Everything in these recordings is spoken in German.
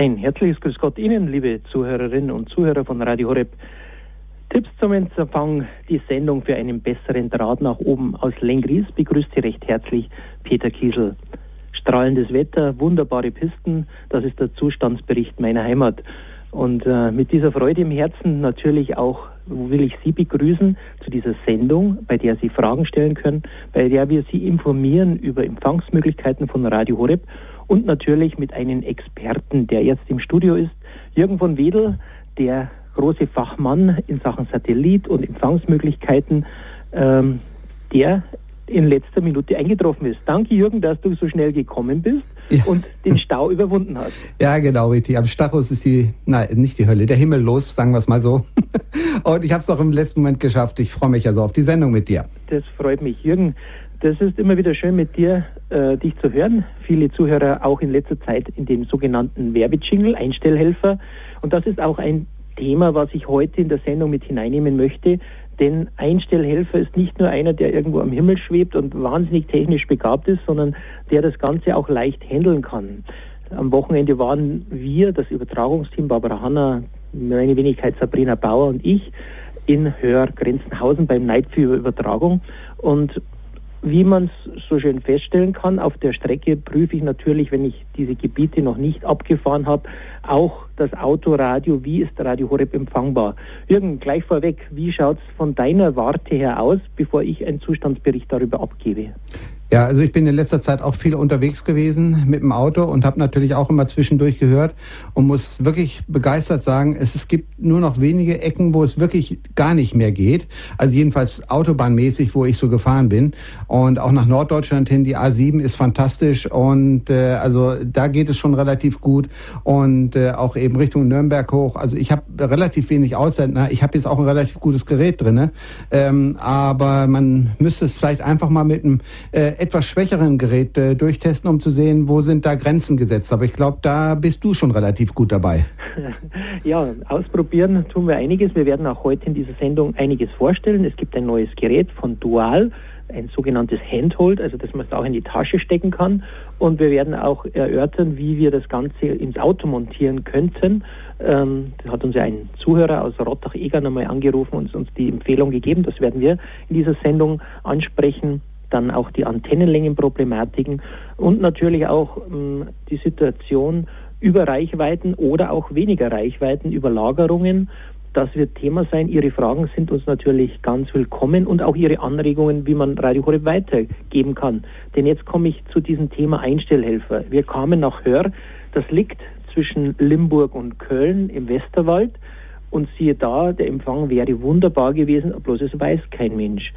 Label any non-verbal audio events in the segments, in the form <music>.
Ein herzliches Grüß Gott Ihnen, liebe Zuhörerinnen und Zuhörer von Radio Horeb. Tipps zum Empfang, die Sendung für einen besseren Draht nach oben aus Lengries begrüßt Sie recht herzlich Peter Kiesel. Strahlendes Wetter, wunderbare Pisten, das ist der Zustandsbericht meiner Heimat. Und äh, mit dieser Freude im Herzen natürlich auch will ich Sie begrüßen zu dieser Sendung, bei der Sie Fragen stellen können, bei der wir Sie informieren über Empfangsmöglichkeiten von Radio Horeb und natürlich mit einem Experten, der jetzt im Studio ist, Jürgen von Wedel, der große Fachmann in Sachen Satellit und Empfangsmöglichkeiten, ähm, der in letzter Minute eingetroffen ist. Danke, Jürgen, dass du so schnell gekommen bist ja. und den Stau <laughs> überwunden hast. Ja, genau, richtig. Am Stachus ist die, nein, nicht die Hölle, der Himmel los, sagen wir es mal so. <laughs> Und ich habe es noch im letzten Moment geschafft. Ich freue mich also auf die Sendung mit dir. Das freut mich, Jürgen. Das ist immer wieder schön mit dir, äh, dich zu hören. Viele Zuhörer auch in letzter Zeit in dem sogenannten Werbejingle, Einstellhelfer. Und das ist auch ein Thema, was ich heute in der Sendung mit hineinnehmen möchte. Denn Einstellhelfer ist nicht nur einer, der irgendwo am Himmel schwebt und wahnsinnig technisch begabt ist, sondern der das Ganze auch leicht handeln kann. Am Wochenende waren wir, das Übertragungsteam Barbara Hanna, meine Wenigkeit Sabrina Bauer und ich, in Hörgrenzenhausen beim Night für Übertragung. Und wie man es so schön feststellen kann, auf der Strecke prüfe ich natürlich, wenn ich diese Gebiete noch nicht abgefahren habe, auch das Autoradio, wie ist Radio Horeb empfangbar. Jürgen, gleich vorweg, wie schaut es von deiner Warte her aus, bevor ich einen Zustandsbericht darüber abgebe? Ja, also ich bin in letzter Zeit auch viel unterwegs gewesen mit dem Auto und habe natürlich auch immer zwischendurch gehört und muss wirklich begeistert sagen, es, es gibt nur noch wenige Ecken, wo es wirklich gar nicht mehr geht. Also jedenfalls autobahnmäßig, wo ich so gefahren bin. Und auch nach Norddeutschland hin, die A7 ist fantastisch und äh, also da geht es schon relativ gut und äh, auch eben Richtung Nürnberg hoch. Also ich habe relativ wenig Aussender. Ich habe jetzt auch ein relativ gutes Gerät drinne, ähm, aber man müsste es vielleicht einfach mal mit einem äh, etwas schwächeren Gerät äh, durchtesten, um zu sehen, wo sind da Grenzen gesetzt. Aber ich glaube, da bist du schon relativ gut dabei. <laughs> Ja, ausprobieren tun wir einiges. Wir werden auch heute in dieser Sendung einiges vorstellen. Es gibt ein neues Gerät von Dual, ein sogenanntes Handhold, also das man auch in die Tasche stecken kann. Und wir werden auch erörtern, wie wir das Ganze ins Auto montieren könnten. Ähm, da hat uns ja ein Zuhörer aus Rottach-Egern einmal angerufen und uns die Empfehlung gegeben. Das werden wir in dieser Sendung ansprechen dann auch die Antennenlängenproblematiken und natürlich auch ähm, die Situation über Reichweiten oder auch weniger Reichweiten, Überlagerungen. Das wird Thema sein. Ihre Fragen sind uns natürlich ganz willkommen und auch Ihre Anregungen, wie man Radio Horeb weitergeben kann. Denn jetzt komme ich zu diesem Thema Einstellhelfer. Wir kamen nach Hör. Das liegt zwischen Limburg und Köln im Westerwald. Und siehe da, der Empfang wäre wunderbar gewesen, bloß es weiß kein Mensch.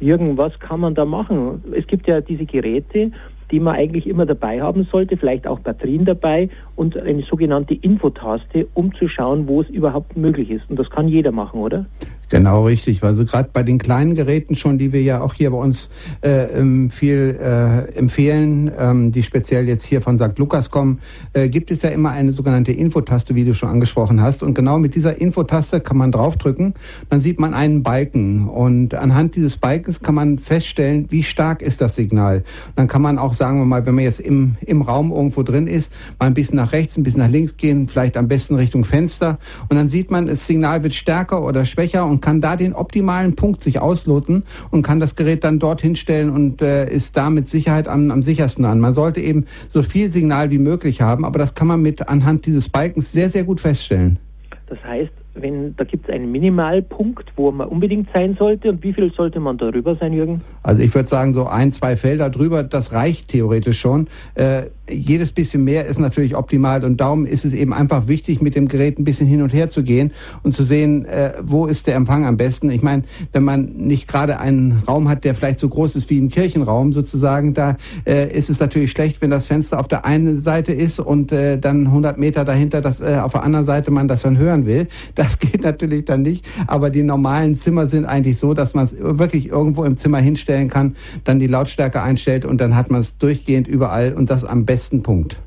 Jürgen, was kann man da machen? Es gibt ja diese Geräte, die man eigentlich immer dabei haben sollte, vielleicht auch Batterien dabei und eine sogenannte Infotaste, um zu schauen, wo es überhaupt möglich ist. Und das kann jeder machen, oder? Genau, richtig. Also gerade bei den kleinen Geräten schon, die wir ja auch hier bei uns äh, ähm, viel äh, empfehlen, ähm, die speziell jetzt hier von St. Lukas kommen, äh, gibt es ja immer eine sogenannte Infotaste, wie du schon angesprochen hast. Und genau mit dieser Infotaste kann man draufdrücken, dann sieht man einen Balken. Und anhand dieses Balkens kann man feststellen, wie stark ist das Signal. Und dann kann man auch, sagen wir mal, wenn man jetzt im, im Raum irgendwo drin ist, mal ein bisschen nach rechts, ein bisschen nach links gehen, vielleicht am besten Richtung Fenster. Und dann sieht man, das Signal wird stärker oder schwächer und kann da den optimalen Punkt sich ausloten und kann das Gerät dann dorthin stellen und äh, ist da mit Sicherheit am, am sichersten an. Man sollte eben so viel Signal wie möglich haben, aber das kann man mit anhand dieses Balkens sehr, sehr gut feststellen. Das heißt, wenn da gibt es einen Minimalpunkt, wo man unbedingt sein sollte und wie viel sollte man darüber sein, Jürgen? Also ich würde sagen, so ein, zwei Felder drüber, das reicht theoretisch schon. Äh, jedes bisschen mehr ist natürlich optimal und darum ist es eben einfach wichtig, mit dem Gerät ein bisschen hin und her zu gehen und zu sehen, äh, wo ist der Empfang am besten. Ich meine, wenn man nicht gerade einen Raum hat, der vielleicht so groß ist wie ein Kirchenraum sozusagen, da äh, ist es natürlich schlecht, wenn das Fenster auf der einen Seite ist und äh, dann 100 Meter dahinter, dass äh, auf der anderen Seite man das dann hören will. <laughs> Das geht natürlich dann nicht, aber die normalen Zimmer sind eigentlich so, dass man es wirklich irgendwo im Zimmer hinstellen kann, dann die Lautstärke einstellt und dann hat man es durchgehend überall und das am besten besten Punkt?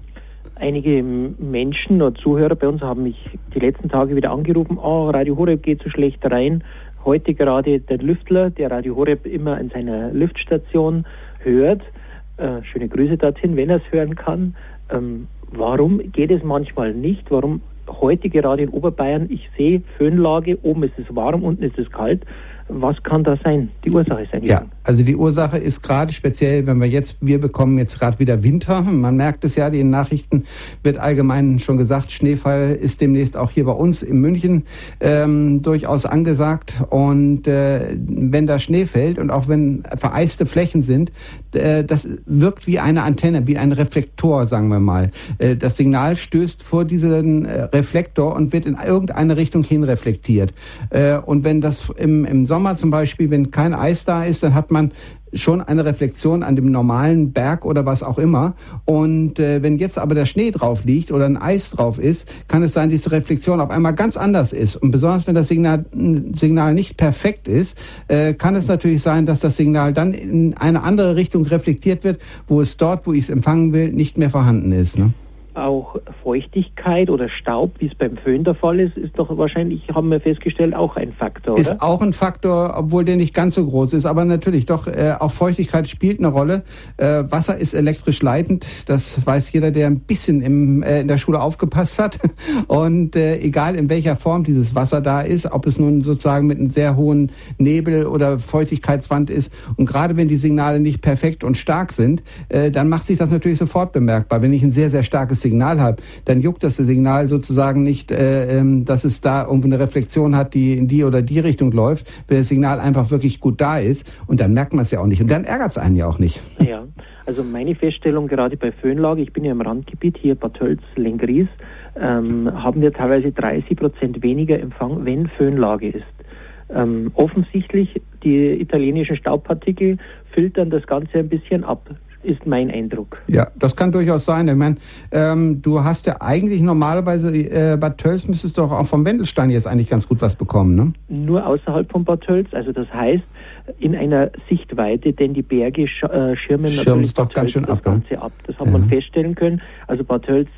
Einige Menschen oder Zuhörer bei uns haben mich die letzten Tage wieder angerufen, oh, Radio Horeb geht so schlecht rein. Heute gerade der Lüftler, der Radio Horeb immer in seiner Lüftstation hört. Äh, schöne Grüße dorthin, wenn er es hören kann. Ähm, Warum geht es manchmal nicht? Warum heute gerade in Oberbayern, ich sehe Föhnlage, oben ist es warm, unten ist es kalt. Was kann da sein? Die Ursache sein? Ja, also die Ursache ist gerade speziell, wenn wir jetzt, wir bekommen jetzt gerade wieder Winter. Man merkt es ja, die Nachrichten wird allgemein schon gesagt, Schneefall ist demnächst auch hier bei uns in München ähm, durchaus angesagt. Und äh, wenn da Schnee fällt und auch wenn vereiste Flächen sind, äh, das wirkt wie eine Antenne, wie ein Reflektor, sagen wir mal. Äh, das Signal stößt vor diesen äh, Reflektor und wird in irgendeine Richtung hin reflektiert. Äh, und wenn das im, im Sommer zum Beispiel, wenn kein Eis da ist, dann hat man schon eine Reflexion an dem normalen Berg oder was auch immer. Und äh, wenn jetzt aber der Schnee drauf liegt oder ein Eis drauf ist, kann es sein, diese Reflexion auf einmal ganz anders ist. Und besonders wenn das Signal, Signal nicht perfekt ist, äh, kann es natürlich sein, dass das Signal dann in eine andere Richtung reflektiert wird, wo es dort, wo ich es empfangen will, nicht mehr vorhanden ist. Ne? Auch Feuchtigkeit oder Staub, wie es beim Föhn der Fall ist, ist doch wahrscheinlich, haben wir festgestellt, auch ein Faktor. Oder? Ist auch ein Faktor, obwohl der nicht ganz so groß ist. Aber natürlich, doch, äh, auch Feuchtigkeit spielt eine Rolle. Äh, Wasser ist elektrisch leitend. Das weiß jeder, der ein bisschen im, äh, in der Schule aufgepasst hat. <laughs> Und äh, egal in welcher Form dieses Wasser da ist, ob es nun sozusagen mit einem sehr hohen Nebel oder Feuchtigkeitswand ist. Und gerade wenn die Signale nicht perfekt und stark sind, äh, dann macht sich das natürlich sofort bemerkbar. Wenn ich ein sehr, sehr starkes Signal habe, dann juckt das Signal sozusagen nicht, äh, ähm, dass es da irgendwie eine Reflexion hat, die in die oder die Richtung läuft, wenn das Signal einfach wirklich gut da ist und dann merkt man es ja auch nicht und dann ärgert es einen ja auch nicht. Ja, also meine Feststellung gerade bei Föhnlage, ich bin ja im Randgebiet hier Bad Tölz, Lengries, ähm, haben wir teilweise 30 Prozent weniger Empfang, wenn Föhnlage ist. Ähm, offensichtlich die italienischen Staubpartikel filtern das Ganze ein bisschen ab ist mein Eindruck. Ja, das kann durchaus sein. Ich meine, ähm, du hast ja eigentlich normalerweise, äh, Bad Tölz müsstest du auch vom Wendelstein jetzt eigentlich ganz gut was bekommen, ne? Nur außerhalb von Bad Tölz. Also das heißt, in einer Sichtweite, denn die Berge sch äh, schirmen Schirm natürlich doch ganz schön das ab, ne? Ganze ab. Das hat ja. man feststellen können. Also Bad Tölz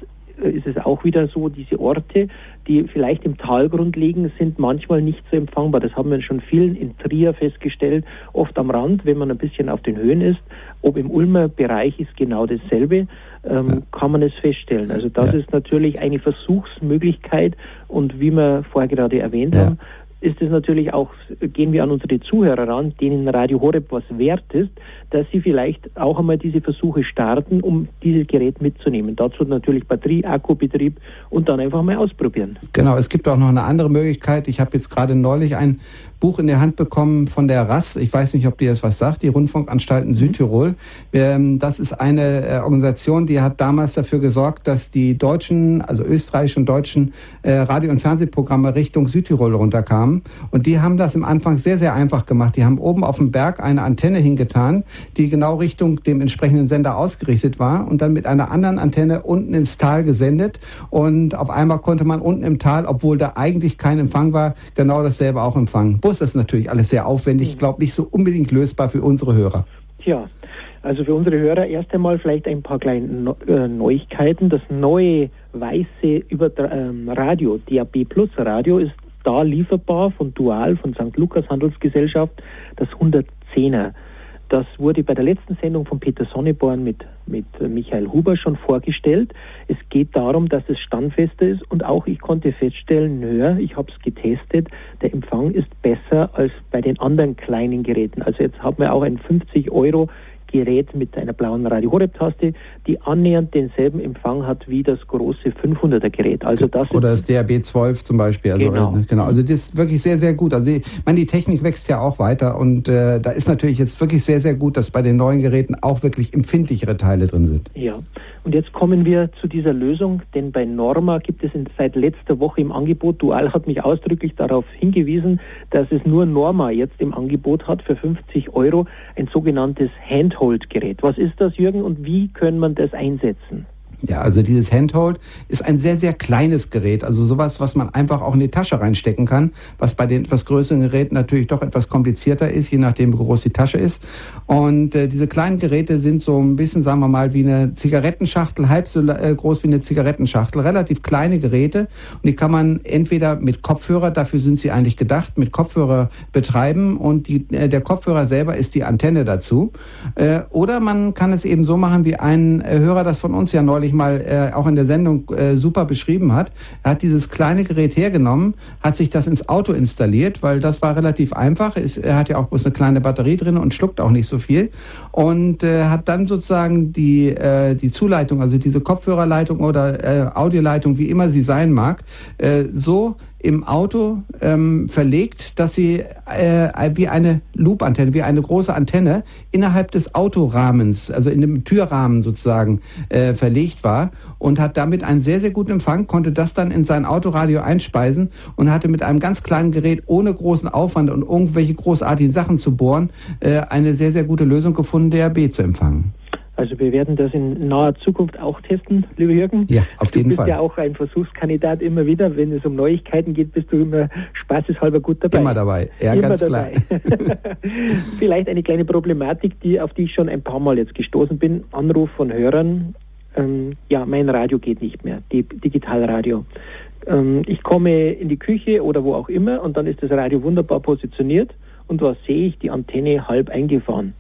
äh, ist es auch wieder so, diese Orte, die vielleicht im Talgrund liegen, sind manchmal nicht so empfangbar. Das haben wir schon vielen in Trier festgestellt, oft am Rand, wenn man ein bisschen auf den Höhen ist. Ob im Ulmer Bereich ist genau dasselbe, ähm, ja. kann man es feststellen. Also das ja. ist natürlich eine Versuchsmöglichkeit und wie wir vorher gerade erwähnt ja. haben, ist es natürlich auch, gehen wir an unsere Zuhörer ran, denen Radio Horeb was wert ist, dass sie vielleicht auch einmal diese Versuche starten, um dieses Gerät mitzunehmen. Dazu natürlich Batterie, Akkubetrieb und dann einfach mal ausprobieren. Genau, es gibt auch noch eine andere Möglichkeit. Ich habe jetzt gerade neulich ein Buch in der Hand bekommen von der RAS. Ich weiß nicht, ob dir das was sagt, die Rundfunkanstalten mhm. Südtirol. Ähm, das ist eine äh, Organisation, die hat damals dafür gesorgt, dass die deutschen, also österreichischen und deutschen äh, Radio- und Fernsehprogramme Richtung Südtirol runterkamen. Und die haben das im Anfang sehr, sehr einfach gemacht. Die haben oben auf dem Berg eine Antenne hingetan, die genau Richtung dem entsprechenden Sender ausgerichtet war und dann mit einer anderen Antenne unten ins Tal gesendet. Und auf einmal konnte man unten im Tal, obwohl da eigentlich kein Empfang war, genau dasselbe auch empfangen. Bus ist natürlich alles sehr aufwendig. Ich glaube, nicht so unbedingt lösbar für unsere Hörer. Tja, also für unsere Hörer erst einmal vielleicht ein paar kleine äh, Neuigkeiten. Das neue weiße Über ähm, Radio, DAB Plus Radio, ist da lieferbar von Dual, von St. Lukas Handelsgesellschaft, das 110er. Das wurde bei der letzten Sendung von Peter Sonneborn mit, mit Michael Huber schon vorgestellt. Es geht darum, dass es standfester ist und auch ich konnte feststellen, nö, ich habe es getestet, der Empfang ist besser als bei den anderen kleinen Geräten. Also jetzt haben wir auch ein 50 Euro Gerät mit einer blauen Radio Horeb Taste, die annähernd denselben Empfang hat wie das große 500er Gerät. Also das oder das DAB 12 zum Beispiel. Also, genau. Äh, genau. Also das ist wirklich sehr sehr gut. Also ich meine, die Technik wächst ja auch weiter und äh, da ist natürlich jetzt wirklich sehr sehr gut, dass bei den neuen Geräten auch wirklich empfindlichere Teile drin sind. Ja. Und jetzt kommen wir zu dieser Lösung, denn bei Norma gibt es seit letzter Woche im Angebot, Dual hat mich ausdrücklich darauf hingewiesen, dass es nur Norma jetzt im Angebot hat für 50 Euro, ein sogenanntes Handhold-Gerät. Was ist das, Jürgen, und wie können man das einsetzen? Ja, also dieses Handhold ist ein sehr, sehr kleines Gerät. Also sowas, was man einfach auch in die Tasche reinstecken kann, was bei den etwas größeren Geräten natürlich doch etwas komplizierter ist, je nachdem, wie groß die Tasche ist. Und äh, diese kleinen Geräte sind so ein bisschen, sagen wir mal, wie eine Zigarettenschachtel, halb so äh, groß wie eine Zigarettenschachtel. Relativ kleine Geräte. Und die kann man entweder mit Kopfhörer, dafür sind sie eigentlich gedacht, mit Kopfhörer betreiben. Und die, äh, der Kopfhörer selber ist die Antenne dazu. Äh, oder man kann es eben so machen, wie ein Hörer das von uns ja neulich ich mal, äh, auch in der Sendung äh, super beschrieben hat. Er hat dieses kleine Gerät hergenommen, hat sich das ins Auto installiert, weil das war relativ einfach. Ist, er hat ja auch bloß eine kleine Batterie drin und schluckt auch nicht so viel. Und äh, hat dann sozusagen die, äh, die Zuleitung, also diese Kopfhörerleitung oder äh, Audioleitung, wie immer sie sein mag, äh, so im Auto ähm, verlegt, dass sie äh, wie eine Loop-Antenne, wie eine große Antenne innerhalb des Autorahmens, also in dem Türrahmen sozusagen äh, verlegt war und hat damit einen sehr, sehr guten Empfang, konnte das dann in sein Autoradio einspeisen und hatte mit einem ganz kleinen Gerät ohne großen Aufwand und irgendwelche großartigen Sachen zu bohren, äh, eine sehr, sehr gute Lösung gefunden, DRB zu empfangen. Also wir werden das in naher Zukunft auch testen, lieber Jürgen. Ja, auf du jeden Fall. Du bist ja auch ein Versuchskandidat immer wieder. Wenn es um Neuigkeiten geht, bist du immer spaßeshalber gut dabei. Immer dabei, ja, immer ganz dabei. klar. <laughs> Vielleicht eine kleine Problematik, die, auf die ich schon ein paar Mal jetzt gestoßen bin. Anruf von Hörern. Ähm, ja, mein Radio geht nicht mehr, die, Digitalradio. Ähm, ich komme in die Küche oder wo auch immer und dann ist das Radio wunderbar positioniert und was sehe ich? Die Antenne halb eingefahren.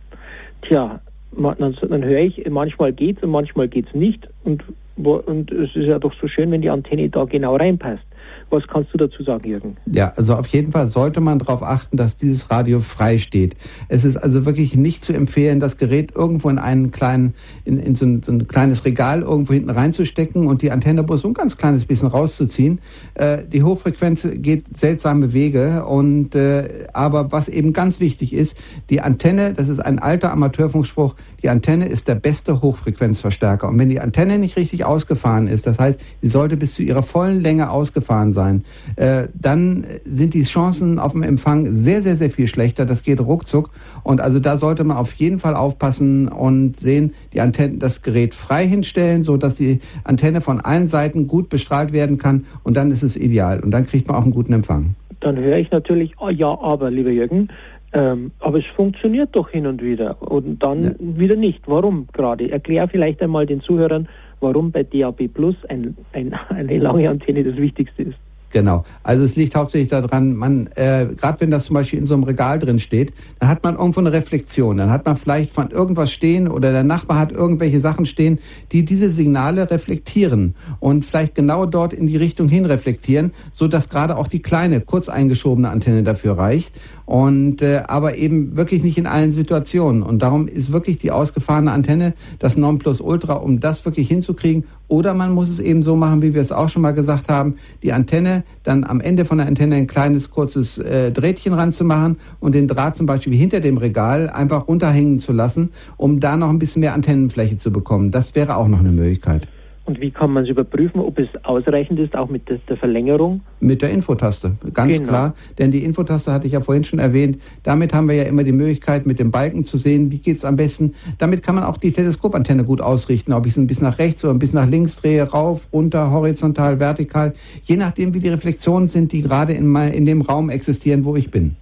Tja, dann, dann höre ich, manchmal geht's und manchmal geht's nicht. Und, und es ist ja doch so schön, wenn die Antenne da genau reinpasst. Was kannst du dazu sagen, Jürgen? Ja, also auf jeden Fall sollte man darauf achten, dass dieses Radio frei steht. Es ist also wirklich nicht zu empfehlen, das Gerät irgendwo in einen kleinen, in, in so, ein, so ein kleines Regal irgendwo hinten reinzustecken und die Antenne bloß so ein ganz kleines bisschen rauszuziehen. Äh, die Hochfrequenz geht seltsame Wege und äh, aber was eben ganz wichtig ist, die Antenne, das ist ein alter Amateurfunkspruch, die Antenne ist der beste Hochfrequenzverstärker. Und wenn die Antenne nicht richtig ausgefahren ist, das heißt, sie sollte bis zu ihrer vollen Länge ausgefahren sein, sein, äh, dann sind die Chancen auf dem Empfang sehr, sehr, sehr viel schlechter. Das geht ruckzuck. Und also da sollte man auf jeden Fall aufpassen und sehen, die Antenne, das Gerät frei hinstellen, so dass die Antenne von allen Seiten gut bestrahlt werden kann. Und dann ist es ideal. Und dann kriegt man auch einen guten Empfang. Dann höre ich natürlich, oh ja, aber, lieber Jürgen, ähm, aber es funktioniert doch hin und wieder und dann ja. wieder nicht. Warum gerade? Erklär vielleicht einmal den Zuhörern, warum bei DAB Plus ein, ein, eine lange Antenne das Wichtigste ist. Genau. Also es liegt hauptsächlich daran, man, äh, gerade wenn das zum Beispiel in so einem Regal drin steht, dann hat man irgendwo eine Reflexion. Dann hat man vielleicht von irgendwas stehen oder der Nachbar hat irgendwelche Sachen stehen, die diese Signale reflektieren und vielleicht genau dort in die Richtung hin reflektieren, so dass gerade auch die kleine, kurz eingeschobene Antenne dafür reicht. Und äh, aber eben wirklich nicht in allen Situationen. Und darum ist wirklich die ausgefahrene Antenne das Nonplusultra, um das wirklich hinzukriegen. Oder man muss es eben so machen, wie wir es auch schon mal gesagt haben, die Antenne dann am Ende von der Antenne ein kleines kurzes äh, Drähtchen ranzumachen und den Draht zum Beispiel hinter dem Regal einfach runterhängen zu lassen, um da noch ein bisschen mehr Antennenfläche zu bekommen. Das wäre auch noch eine Möglichkeit. Und wie kann man es überprüfen, ob es ausreichend ist, auch mit der Verlängerung? Mit der Infotaste, ganz genau. klar. Denn die Infotaste hatte ich ja vorhin schon erwähnt. Damit haben wir ja immer die Möglichkeit, mit dem Balken zu sehen, wie geht es am besten. Damit kann man auch die Teleskopantenne gut ausrichten, ob ich es ein bisschen nach rechts oder ein bisschen nach links drehe, rauf, runter, horizontal, vertikal. Je nachdem, wie die Reflexionen sind, die gerade in, in dem Raum existieren, wo ich bin.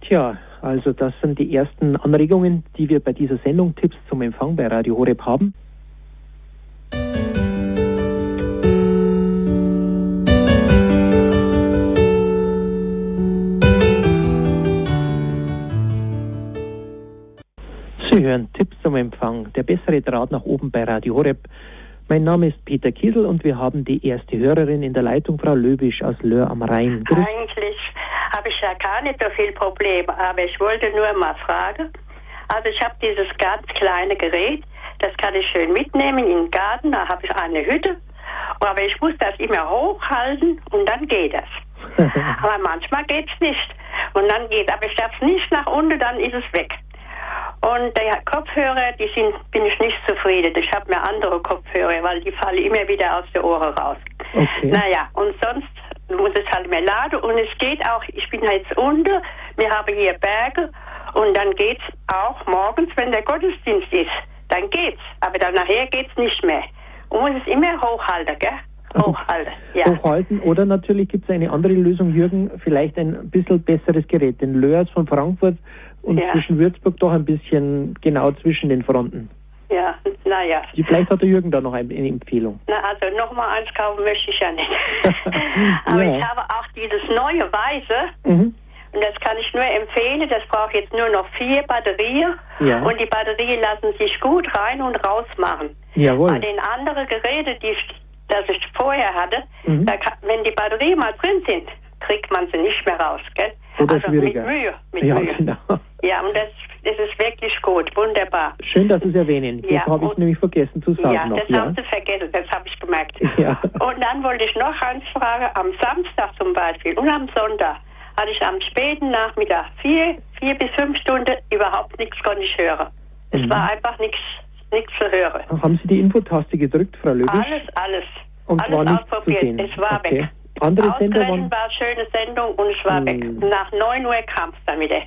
Tja, also das sind die ersten Anregungen, die wir bei dieser Sendung Tipps zum Empfang bei Radio Horeb haben. Hören Tipps zum Empfang, der bessere Draht nach oben bei Radio Horeb. Mein Name ist Peter Kiesel und wir haben die erste Hörerin in der Leitung, Frau Löbisch aus Löhr am Rhein. Grüß. Eigentlich habe ich ja gar nicht so viel Probleme, aber ich wollte nur mal fragen. Also ich habe dieses ganz kleine Gerät, das kann ich schön mitnehmen in den Garten, da habe ich eine Hütte, aber ich muss das immer hochhalten und dann geht das. <laughs> aber manchmal geht es nicht. Und dann geht, aber ich darf es nicht nach unten, dann ist es weg. Und der Kopfhörer, die sind, bin ich nicht zufrieden. Ich habe mir andere Kopfhörer, weil die fallen immer wieder aus den Ohren raus. Okay. Naja, und sonst muss es halt mehr laden. Und es geht auch, ich bin jetzt unten, wir haben hier Berge und dann geht's auch morgens, wenn der Gottesdienst ist, dann geht's. Aber dann nachher geht's nicht mehr. Und muss es immer hochhalten, gell? Hochhalten, ja. Hochhalten oder natürlich gibt es eine andere Lösung, Jürgen, vielleicht ein bisschen besseres Gerät. Den Löers von Frankfurt und ja. zwischen Würzburg doch ein bisschen genau zwischen den Fronten. Ja, naja. Vielleicht hat der Jürgen da noch eine Empfehlung. Na, also nochmal eins kaufen möchte ich ja nicht. <laughs> Aber ja. ich habe auch dieses neue Weiße. Mhm. Und das kann ich nur empfehlen. Das braucht jetzt nur noch vier Batterien. Ja. Und die Batterien lassen sich gut rein und raus machen. Jawohl. Bei den anderen Geräten, die ich, das ich vorher hatte, Mhm. da kann, wenn die Batterien mal drin sind, kriegt man sie nicht mehr raus, gell? Oder also schwieriger. mit Mühe, mit ja, Mühe. genau. Ja, und das, das ist wirklich gut, wunderbar. Schön, dass Sie es erwähnen. Ja, das habe ich nämlich vergessen zu sagen Ja, noch. das haben Sie vergessen, das habe ich gemerkt. <laughs> Ja. Und dann wollte ich noch eins fragen, am Samstag zum Beispiel und am Sonntag hatte ich am späten Nachmittag vier, vier bis fünf Stunden überhaupt nichts konnte ich hören. Es Mhm. war einfach nichts nichts zu hören. Haben Sie die Infotaste gedrückt, Frau Löwisch? Alles, alles. Und alles war nicht zu ausprobiert. sehen. Es war Okay. weg. Andere Sender waren... war eine schöne Sendung und es war Hm. weg. Nach 9 Uhr kam es dann wieder.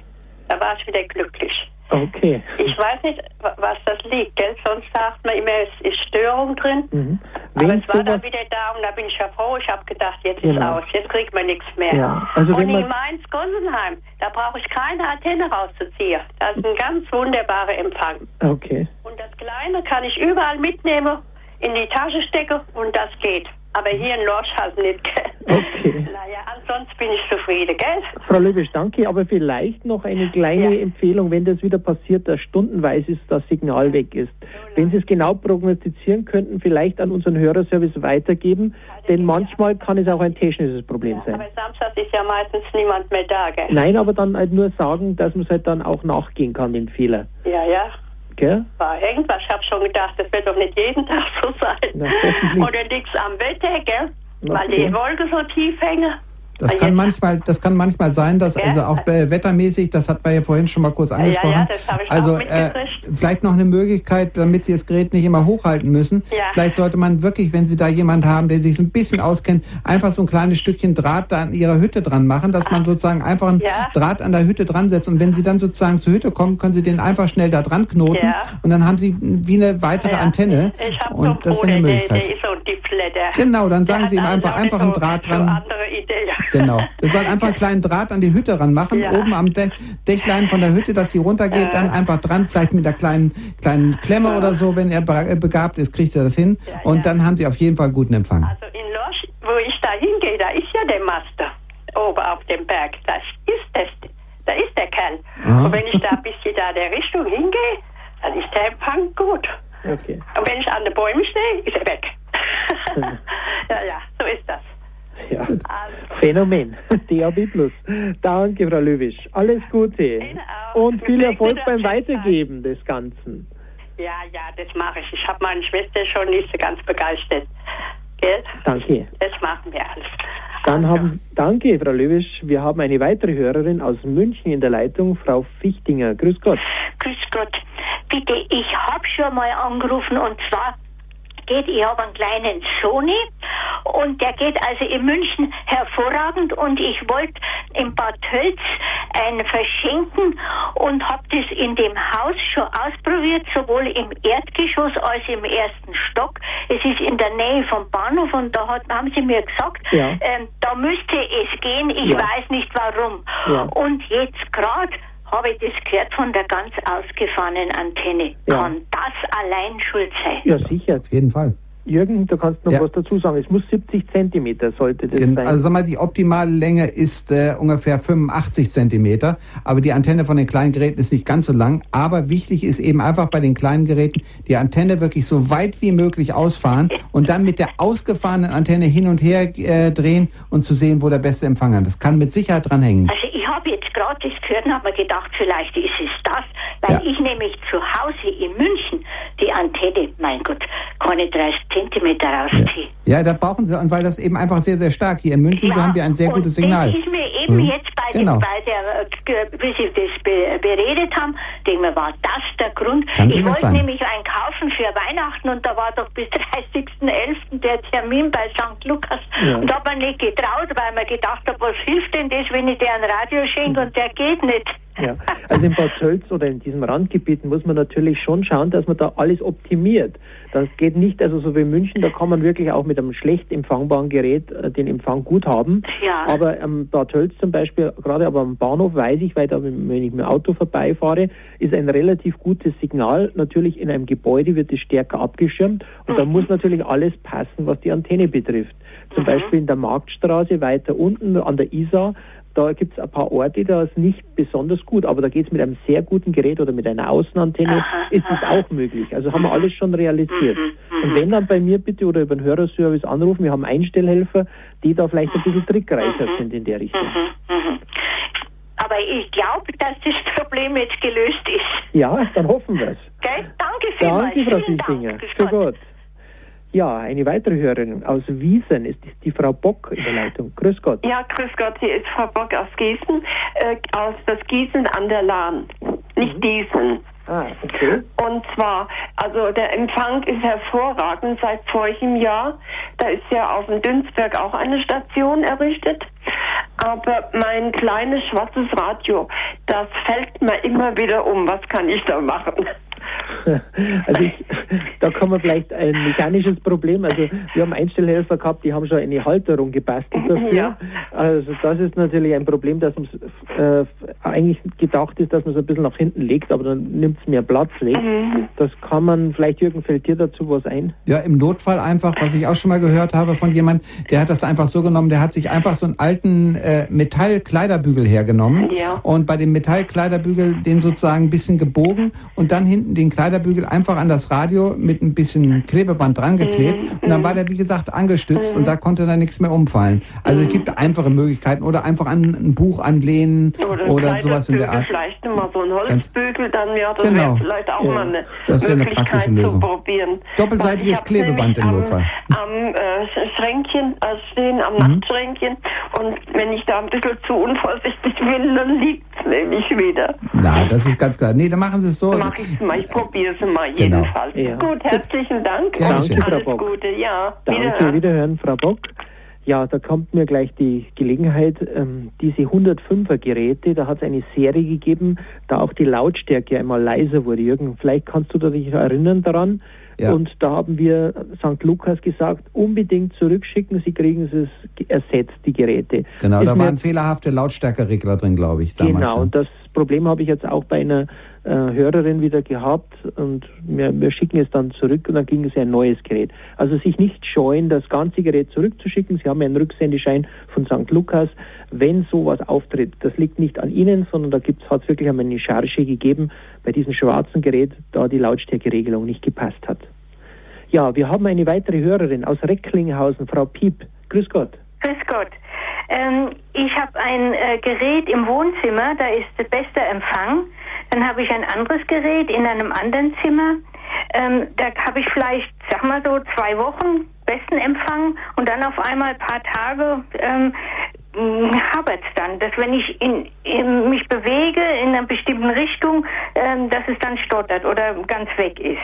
Da war ich wieder glücklich. Okay. Ich weiß nicht, wa- was das liegt, gell? Sonst sagt man immer, es ist Störung drin. Mhm. Aber es war dann wieder da und da bin ich ja froh. Ich habe gedacht, jetzt ist Genau. aus, jetzt kriegt man nichts mehr. Ja, also und in Mainz-Gonsenheim, da brauche ich keine Antenne rauszuziehen. Das ist ein ganz wunderbarer Empfang. Okay. Und das Kleine kann ich überall mitnehmen, in die Tasche stecken und das geht. Aber hier in Lorsch halt nicht? Okay. <laughs> Naja, ansonsten bin ich zufrieden, gell? Frau Löwisch, danke, aber vielleicht noch eine kleine Ja. Empfehlung, wenn das wieder passiert, dass stundenweise das Signal weg ist. Wenn Sie es genau prognostizieren könnten, vielleicht an unseren Hörerservice weitergeben, denn manchmal kann es auch ein technisches Problem sein. Aber Samstag ist ja meistens niemand mehr da, gell? Nein, aber dann halt nur sagen, dass man es halt dann auch nachgehen kann, den Fehler. Ja, ja. Gell? War irgendwas. Ich habe schon gedacht, das wird doch nicht jeden Tag so sein. Na. Oder nichts am Wetter, gell? Na, Weil die. Wolken so tief hängen. Das Weil kann manchmal, das kann manchmal sein, dass Ja. also auch äh, wettermäßig, das hat wir ja vorhin schon mal kurz angesprochen. ja, das habe ich also mitgekriegt. vielleicht noch eine Möglichkeit, damit Sie das Gerät nicht immer hochhalten müssen. Ja. Vielleicht sollte man wirklich, wenn Sie da jemand haben, der sich so ein bisschen auskennt, einfach so ein kleines Stückchen Draht da an Ihrer Hütte dran machen, dass man sozusagen einfach einen Ja. Draht an der Hütte dran setzt und wenn Sie dann sozusagen zur Hütte kommen, können Sie den einfach schnell da dran knoten Ja. und dann haben Sie wie eine weitere Ja. Antenne Ich habe so einen das Bruder, eine der, Möglichkeit. der ist so ein der. Genau, dann der sagen Sie ihm einfach, einfach einen so, Draht so dran. andere Idee. Genau. Wir sollen einfach einen kleinen Draht an die Hütte ranmachen, Ja. oben am De Dächlein von der Hütte, dass sie runtergeht, Äh. dann einfach dran, vielleicht mit einer kleinen, kleinen Klemme Ja. oder so, wenn er be- begabt ist, kriegt er das hin. Ja, und ja. dann haben sie auf jeden Fall guten Empfang. Also in Lorsch, wo ich da hingehe, da ist ja der Master. Oben auf dem Berg. Da ist das. Da ist der Kerl. Aha. Und wenn ich da bis in da der Richtung hingehe, dann ist der Empfang gut. Okay. Und wenn ich an den Bäumen stehe, ist er weg. <laughs> ja, ja, so ist das. Ja. Also, Phänomen. <laughs> DAB Plus. Danke, Frau Löwisch. Alles Gute. Und viel Erfolg beim. Weitergeben des Ganzen. ja, ja, das mache ich. Ich habe meine Schwester schon nicht so ganz begeistert. Gell? Danke. Das machen wir alles. Dann Also, haben, danke, Frau Löwisch. Wir haben eine weitere Hörerin aus München in der Leitung, Frau Fichtinger. Grüß Gott. Grüß Gott. Bitte, ich habe schon mal angerufen und zwar geht, ich habe einen kleinen Sony und der geht also in München hervorragend und ich wollte in Bad Tölz einen verschenken und habe das in dem Haus schon ausprobiert, sowohl im Erdgeschoss als im ersten Stock. Es ist in der Nähe vom Bahnhof und da hat, haben sie mir gesagt, Ja. ähm, da müsste es gehen, ich Ja. weiß nicht warum. Ja. Und jetzt gerade habe ich das gehört von der ganz ausgefahrenen Antenne. Ja. Kann das allein schuld sein? Ja, sicher. Auf jeden Fall. Jürgen, du kannst noch Ja. was dazu sagen. Es muss 70 Zentimeter sollte das Gen- sein. Also sag mal, die optimale Länge ist äh, ungefähr 85 Zentimeter, aber die Antenne von den kleinen Geräten ist nicht ganz so lang. Aber wichtig ist eben einfach bei den kleinen Geräten die Antenne wirklich so weit wie möglich ausfahren und dann mit der ausgefahrenen Antenne hin und her äh, drehen und zu sehen, wo der beste Empfang ist. Das kann mit Sicherheit dran hängen. Also habe jetzt gerade das gehört und habe mir gedacht, vielleicht ist es das, weil Ja. ich nämlich zu Hause in München die Antenne, mein Gott, keine 30 Zentimeter rausziehe. Ja, da brauchen sie, und weil das eben einfach sehr, sehr stark hier in München haben wir ein sehr und gutes Signal. Das ist mir eben Mhm. jetzt bei, Genau. dem, bei der, äh, wie Sie das be beredet haben, denke mir, war das der Grund? Kann ich wollte sein. nämlich einen kaufen für Weihnachten und da war doch bis <laughs> 30.11. der Termin bei St. Lukas. Ja. Und habe mir nicht getraut, weil mir gedacht habe, was hilft denn das, wenn ich dir ein Radio schenke und der geht nicht. Ja, also in Bad Tölz oder in diesem Randgebiet muss man natürlich schon schauen, dass man da alles optimiert. Das geht nicht, also so wie in München, da kann man wirklich auch mit einem schlecht empfangbaren Gerät äh, den Empfang gut haben. Ja. Aber am Bad Tölz zum Beispiel, gerade aber am Bahnhof weiß ich, weil da, wenn ich mit dem Auto vorbeifahre, ist ein relativ gutes Signal. Natürlich in einem Gebäude wird es stärker abgeschirmt und da muss natürlich alles passen, was die Antenne betrifft. Zum Beispiel in der Marktstraße weiter unten an der Isar Da gibt es ein paar Orte, da ist nicht besonders gut, aber da geht es mit einem sehr guten Gerät oder mit einer Außenantenne, Aha, ist es auch möglich. Also haben wir alles schon realisiert. Und wenn dann bei mir bitte oder über den Hörerservice anrufen, wir haben Einstellhelfer, die da vielleicht ein bisschen trickreicher sind in der Richtung. Mhm. Aber ich glaube, dass das Problem jetzt gelöst ist. Ja, dann hoffen wir es. Danke vielmals. Danke, Frau Vielen. Dank. Gott. Ja, eine weitere Hörerin aus Wiesen ist die Frau Bock in der Leitung. Grüß Gott. Ja, grüß Gott, hier ist Frau Bock aus Gießen, äh, aus das Gießen an der Lahn, nicht Gießen. Ah, okay. Und zwar, also der Empfang ist hervorragend seit vorigem Jahr. Da ist ja auf dem Dünsberg auch eine Station errichtet. Aber mein kleines schwarzes Radio, das fällt mir immer wieder um. Was kann ich da machen? <laughs> Also ich, da kann man vielleicht ein mechanisches Problem, also wir haben Einstellhelfer gehabt, die haben schon eine Halterung gebastelt dafür. Ja. Also das ist natürlich ein Problem, dass man äh, eigentlich gedacht ist, dass man es ein bisschen nach hinten legt, aber dann nimmt es mehr Platz weg. Mhm. Das kann man, vielleicht Jürgen, fällt dir dazu was ein? Ja, im Notfall einfach, was ich auch schon mal gehört habe von jemand, der hat das einfach so genommen, der hat sich einfach so einen alten äh, Metallkleiderbügel hergenommen Ja. und bei dem Metallkleiderbügel den sozusagen ein bisschen gebogen und dann hinten den Kleiderbügel einfach an das Radio mit ein bisschen Klebeband dran geklebt und dann war der wie gesagt angestützt und da konnte dann nichts mehr umfallen. Also es gibt einfache Möglichkeiten oder einfach an ein Buch anlehnen oder, ein sowas in der Art. Vielleicht mal so ein Holzbügel, dann ja, das Genau. wäre vielleicht auch Ja. mal eine Das wäre eine praktische zu Lösung. probieren. Doppelseitiges Klebeband im Notfall. Am, äh, Schränkchen äh, stehen, Mhm. am Nachtschränkchen und wenn ich da ein bisschen zu unvorsichtig bin, dann liegt es nämlich wieder. Na, das ist ganz klar. Nee, dann machen Sie es so. Mach ich mal, ich probiere es mal Genau. jedenfalls. Ja. Gut, herzlichen Dank schön. Danke, Frau alles Bock. Gute. Ja, Danke, wiederhören. wiederhören, Frau Bock. Ja, da kommt mir gleich die Gelegenheit, ähm, diese 105er Geräte, da hat es eine Serie gegeben, da auch die Lautstärke einmal leiser wurde. Jürgen, vielleicht kannst du dich erinnern daran. Ja. Und da haben wir St. Lukas gesagt, unbedingt zurückschicken, sie kriegen es ersetzt, die Geräte. Genau, Ist da waren fehlerhafte Lautstärkeregler drin, glaube ich, damals. Genau, und das Problem habe ich jetzt auch bei einer äh, Hörerin wieder gehabt und wir, wir schicken es dann zurück und dann ging es ein neues Gerät. Also sich nicht scheuen, das ganze Gerät zurückzuschicken. Sie haben einen Rücksendeschein von St. Lukas. Wenn sowas auftritt, das liegt nicht an Ihnen, sondern da gibt es wirklich einmal eine Charge gegeben bei diesem schwarzen Gerät, da die Lautstärkeregelung nicht gepasst hat. Ja, wir haben eine weitere Hörerin aus Recklinghausen, Frau Piep. Grüß Gott. Grüß Gott. Ähm, ich habe ein äh, Gerät im Wohnzimmer, da ist der beste Empfang. Dann habe ich ein anderes Gerät in einem anderen Zimmer. Ähm, da habe ich vielleicht, sag mal so, zwei Wochen besten Empfang und dann auf einmal ein paar Tage ähm, habert es dann, dass wenn ich in, in mich bewege in einer bestimmten Richtung, ähm, dass es dann stottert oder ganz weg ist.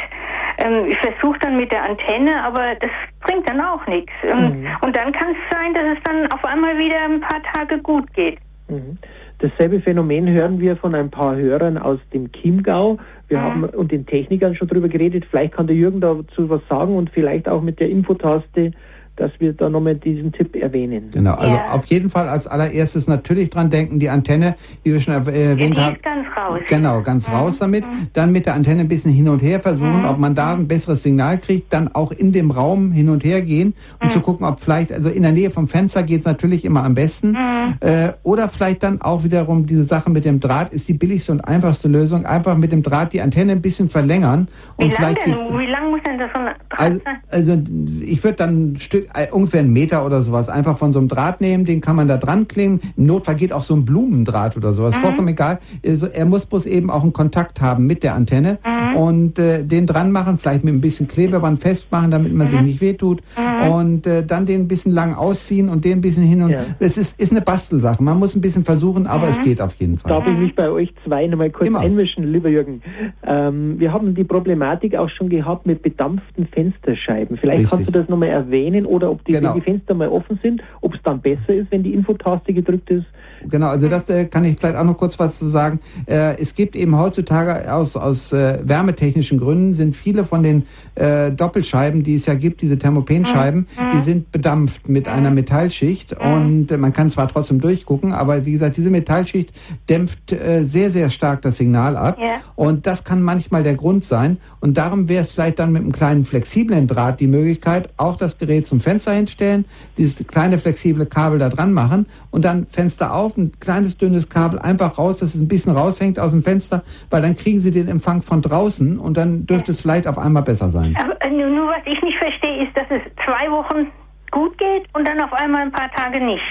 Ähm, ich versuche dann mit der Antenne, aber das bringt dann auch nichts. Ähm, Und dann kann es sein, dass es dann auf einmal wieder ein paar Tage gut geht. Mhm. Dasselbe Phänomen hören wir von ein paar Hörern aus dem Chiemgau. Wir haben und den Technikern schon drüber geredet. Vielleicht kann der Jürgen dazu was sagen und vielleicht auch mit der Infotaste, dass wir da nochmal diesen Tipp erwähnen. Genau, also Ja. auf jeden Fall als allererstes natürlich dran denken, die Antenne, wie wir schon äh, erwähnt haben. ganz raus. Genau, ganz raus damit. Dann mit der Antenne ein bisschen hin und her versuchen, ob man da ein besseres Signal kriegt. Dann auch in dem Raum hin und her gehen und zu gucken, ob vielleicht, also in der Nähe vom Fenster geht's natürlich immer am besten. Äh, oder vielleicht dann auch wiederum diese Sache mit dem Draht ist die billigste und einfachste Lösung. Einfach mit dem Draht die Antenne ein bisschen verlängern. Wie Und lang vielleicht denn? Wie lang muss denn das so ein Draht also, sein? also ich würde dann ein Stück, ungefähr einen Meter oder sowas einfach von so einem Draht nehmen, den kann man da dran kleben. Im Notfall geht auch so ein Blumendraht oder sowas, vollkommen egal. Also, er muss bloß eben auch einen Kontakt haben mit der Antenne und äh, den dran machen, vielleicht mit ein bisschen Klebeband festmachen, damit man sich nicht wehtut und äh, dann den ein bisschen lang ausziehen und den ein bisschen hin und Ja. das ist, ist eine Bastelsache. Man muss ein bisschen versuchen, aber es geht auf jeden Fall. Darf ich mich bei euch zwei nochmal kurz Immer. einmischen, lieber Jürgen? Ähm, wir haben die Problematik auch schon gehabt mit bedampften Fensterscheiben. Vielleicht Richtig. kannst du das nochmal erwähnen oder ob die, Genau. die Fenster mal offen sind, ob es dann besser ist, wenn die Infotaste gedrückt ist. Genau, also das äh, kann ich vielleicht auch noch kurz was zu sagen. Äh, es gibt eben heutzutage aus, aus äh, wärmetechnischen Gründen sind viele von den äh, Doppelscheiben, die es ja gibt, diese Thermopenscheiben, die sind bedampft mit einer Metallschicht und äh, man kann zwar trotzdem durchgucken, aber wie gesagt, diese Metallschicht dämpft äh, sehr, sehr stark das Signal ab Ja. und das kann manchmal der Grund sein und darum wäre es vielleicht dann mit einem kleinen flexiblen Draht die Möglichkeit, auch das Gerät zum Fenster hinstellen, dieses kleine flexible Kabel da dran machen und dann Fenster auf, ein kleines dünnes Kabel einfach raus, dass es ein bisschen raushängt aus dem Fenster, weil dann kriegen Sie den Empfang von draußen und dann dürfte es vielleicht auf einmal besser sein. Aber äh, nur was ich nicht verstehe, ist, dass es zwei Wochen gut geht und dann auf einmal ein paar Tage nicht.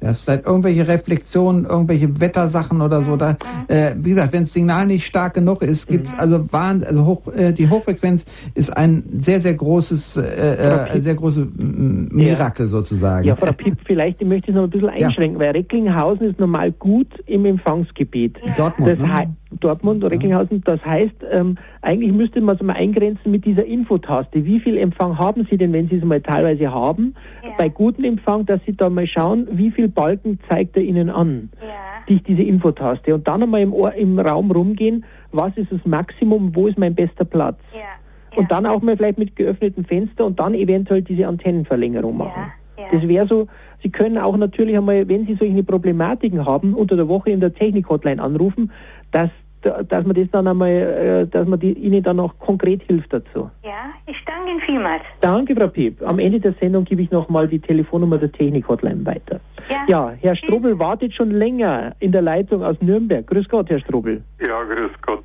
Ja, ist vielleicht irgendwelche Reflexionen, irgendwelche Wettersachen oder so. Da, äh, wie gesagt, wenn das Signal nicht stark genug ist, gibt's Mhm. also Wahn, also hoch, äh, die Hochfrequenz ist ein sehr, sehr großes, äh, äh, sehr große mm, Mirakel sozusagen. Ja, Frau Pipp, vielleicht möchte ich noch ein bisschen einschränken, weil Recklinghausen ist normal gut im Empfangsgebiet. Dortmund, Das ne? Dortmund, Recklinghausen, das heißt, ähm, eigentlich müsste man es mal eingrenzen mit dieser Infotaste. Wie viel Empfang haben Sie denn, wenn Sie es mal teilweise haben? Ja. Bei gutem Empfang, dass Sie da mal schauen, wie viel Balken zeigt er Ihnen an? Ja. Durch diese Infotaste. Und dann einmal im, Ohr, im Raum rumgehen, was ist das Maximum, wo ist mein bester Platz? Ja. Und dann auch mal vielleicht mit geöffnetem Fenster und dann eventuell diese Antennenverlängerung machen. Ja, ja. Das wäre so, Sie können auch natürlich einmal, wenn Sie solche Problematiken haben, unter der Woche in der Technik-Hotline anrufen, dass, dass man das dann einmal, äh, dass man die, Ihnen dann auch konkret hilft dazu. Ja, ich danke Ihnen vielmals. Danke, Frau Piep. Am Ende der Sendung gebe ich nochmal die Telefonnummer der Technik-Hotline weiter. Ja. Ja, Herr Strobel wartet schon länger in der Leitung aus Nürnberg. Grüß Gott, Herr Strobel. Ja, grüß Gott.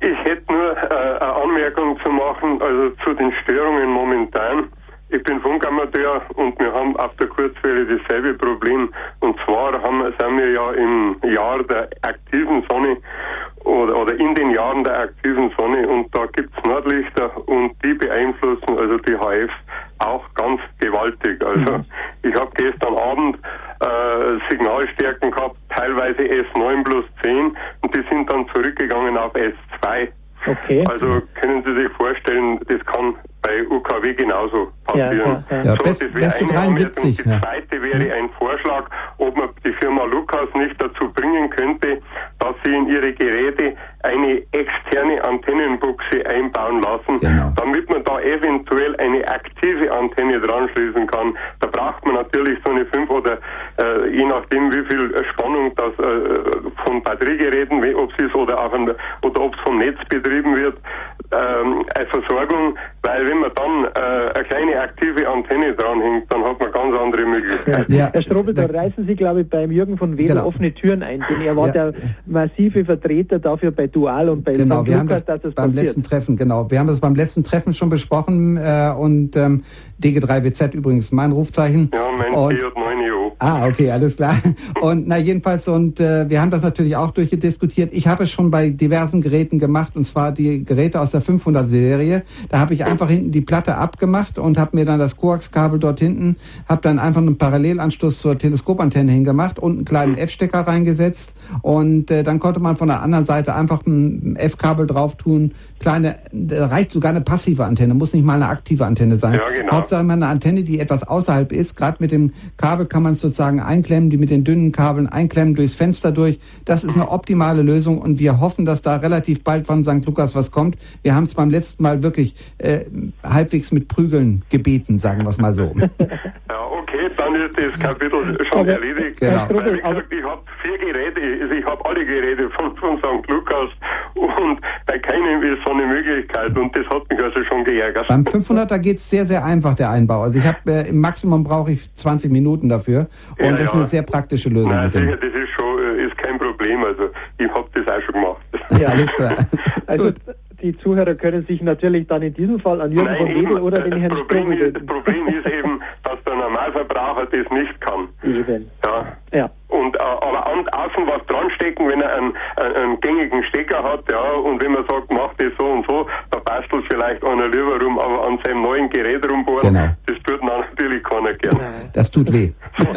Ich hätte nur äh, eine Anmerkung zu machen, also zu den Störungen momentan. Ich bin Funkamateur und wir haben auf der Kurzwelle dasselbe Problem. Und zwar haben, sind wir ja im Jahr der aktiven Sonne oder, oder in den Jahren der aktiven Sonne und da gibt's Nordlichter und die beeinflussen also die HF auch ganz gewaltig. Also ich habe gestern Abend äh, Signalstärken gehabt, teilweise S9 plus 10 und die sind dann zurückgegangen auf S2. Okay. Also können Sie sich vorstellen, das kann bei UKW genauso passieren. Ja, ja, ja. So, best- das wäre eine 73, Anmerkung. Die ja. zweite wäre ein Vorschlag, ob man die Firma Lukas nicht dazu bringen könnte, dass sie in ihre Geräte eine externe Antennenbuchse einbauen lassen, Genau. damit man da eventuell eine aktive Antenne dran schließen kann. Da braucht man natürlich so eine 5 oder äh, je nachdem wie viel Spannung das äh, von Batteriegeräten, wie- ob sie es oder auch an, oder ob es vom Netz betrieben wird, ähm, eine Versorgung, weil wenn man dann äh, eine kleine aktive Antenne dranhängt, dann hat man ganz andere Möglichkeiten. Ja. Herr Strobel, da reißen Sie, glaube ich, beim Jürgen von Wedel Genau. offene Türen ein, denn er war Ja. der massive Vertreter dafür bei Dual und bei Genau, St. Lukas, das dass das beim passiert. letzten Treffen, genau. Wir haben das beim letzten Treffen schon besprochen äh, und ähm, DG3WZ übrigens mein Rufzeichen. Ja, mein und, T9EO. Ah, okay, alles klar. <laughs> Und na jedenfalls, und äh, wir haben das natürlich auch durchdiskutiert. Ich habe es schon bei diversen Geräten gemacht, und zwar die Geräte aus der 500-Serie. Da habe ich einfach hinten die Platte abgemacht und habe mir dann das Koaxkabel dort hinten, habe dann einfach einen Parallelanschluss zur Teleskopantenne hingemacht und einen kleinen F-Stecker reingesetzt. Und äh, dann konnte man von der anderen Seite einfach ein F-Kabel drauf tun. Kleine, da reicht sogar eine passive Antenne, muss nicht mal eine aktive Antenne sein. Ja, genau. Hauptsache mal eine Antenne, die etwas außerhalb ist. Gerade mit dem Kabel kann man es sozusagen einklemmen, die mit den dünnen Kabeln einklemmen durchs Fenster durch. Das ist eine optimale Lösung und wir hoffen, dass da relativ bald von St. Lukas was kommt. Wir haben es beim letzten Mal wirklich äh, halbwegs mit Prügeln gebeten, sagen wir es mal so. <laughs> Ja, okay, dann ist das Kapitel schon Aber- erledigt. Genau. Weil, wie gesagt, ich habe vier Geräte, also ich habe alle Geräte von, von St. Lukas und bei keinem ist so eine Möglichkeit und das hat mich also schon geärgert. Beim 500er geht's sehr, sehr einfach, der Einbau. Also ich habe äh, im Maximum brauche ich 20 Minuten dafür und Ja, das ist ja. eine sehr praktische Lösung. Nein, mit dem. sicher, das ist schon, äh, ist kein Problem, also ich habe das auch schon gemacht. Ja, alles klar. <laughs> Also Gut. die Zuhörer können sich natürlich dann in diesem Fall an Jürgen Nein, von Wedel oder den das Herrn Problem, ist, das. Problem ist eben, dass der Normalverbraucher das nicht kann. Eben. Ja. Ja. Und äh, aber an, außen was dran stecken, wenn er einen, einen, gängigen Stecker hat, ja, und wenn man sagt, mach das so und so, da bastelt vielleicht einer lieber rum, aber an seinem neuen Gerät rumbohren, Genau. das tut dann natürlich keiner gern. Das tut weh. <laughs>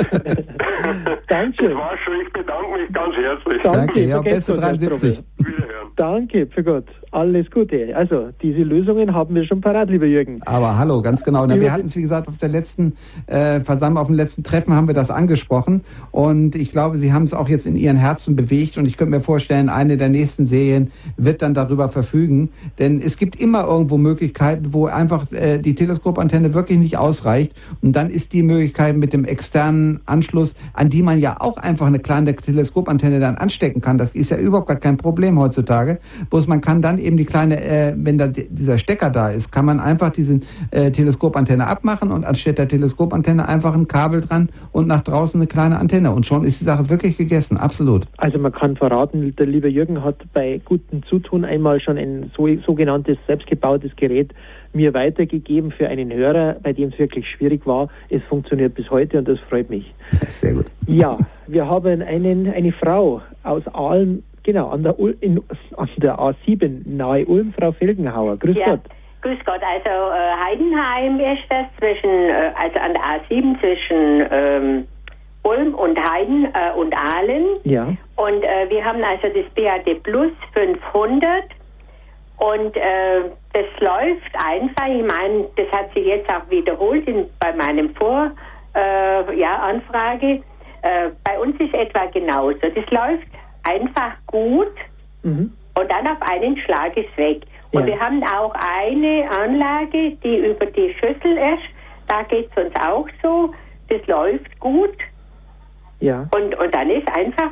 Danke. Das war's schon, ich bedanke mich ganz herzlich. Danke, Danke, ja, beste Gott, Herr 73. Strobel. Wiederhören. Danke, für Gott. Alles Gute. Also, diese Lösungen haben wir schon parat, lieber Jürgen. Aber hallo, ganz genau. Na, wir hatten es, wie gesagt, auf der letzten äh, Versammlung, auf dem letzten Treffen haben wir das angesprochen. Und ich glaube, Sie haben es auch jetzt in Ihren Herzen bewegt. Und ich könnte mir vorstellen, eine der nächsten Serien wird dann darüber verfügen. Denn es gibt immer irgendwo Möglichkeiten, wo einfach äh, die Teleskopantenne wirklich nicht ausreicht. Und dann ist die Möglichkeit mit dem externen Anschluss, an die man ja auch einfach eine kleine Teleskopantenne dann anstecken kann. Das ist ja überhaupt gar kein Problem heutzutage. Bloß man kann dann eben die kleine, äh, wenn da dieser Stecker da ist, kann man einfach diesen äh, Teleskopantenne abmachen und anstatt der Teleskopantenne einfach ein Kabel dran und nach draußen eine kleine Antenne. Und schon ist die Sache wirklich gegessen, absolut. Also man kann verraten, der liebe Jürgen hat bei gutem Zutun einmal schon ein so, sogenanntes selbstgebautes Gerät mir weitergegeben für einen Hörer, bei dem es wirklich schwierig war. Es funktioniert bis heute und das freut mich. <laughs> Sehr gut. Ja, wir haben einen, eine Frau aus Aalen, genau, an der, in, an der A7 nahe Ulm, Frau Felgenhauer. Grüß ja. Gott. Grüß Gott, also äh, Heidenheim ist das zwischen, äh, also an der A7 zwischen ähm, Ulm und Heiden äh, und Aalen. Ja. Und äh, wir haben also das BAD Plus 500 und äh, das läuft einfach. Ich meine, das hat sich jetzt auch wiederholt in, bei meinem Vor, äh, ja, Anfrage. Bei uns ist etwa genauso. Das läuft einfach gut mhm. und dann auf einen Schlag ist weg. Und ja. wir haben auch eine Anlage, die über die Schüssel ist. Da geht es uns auch so. Das läuft gut. Ja. Und, und dann ist einfach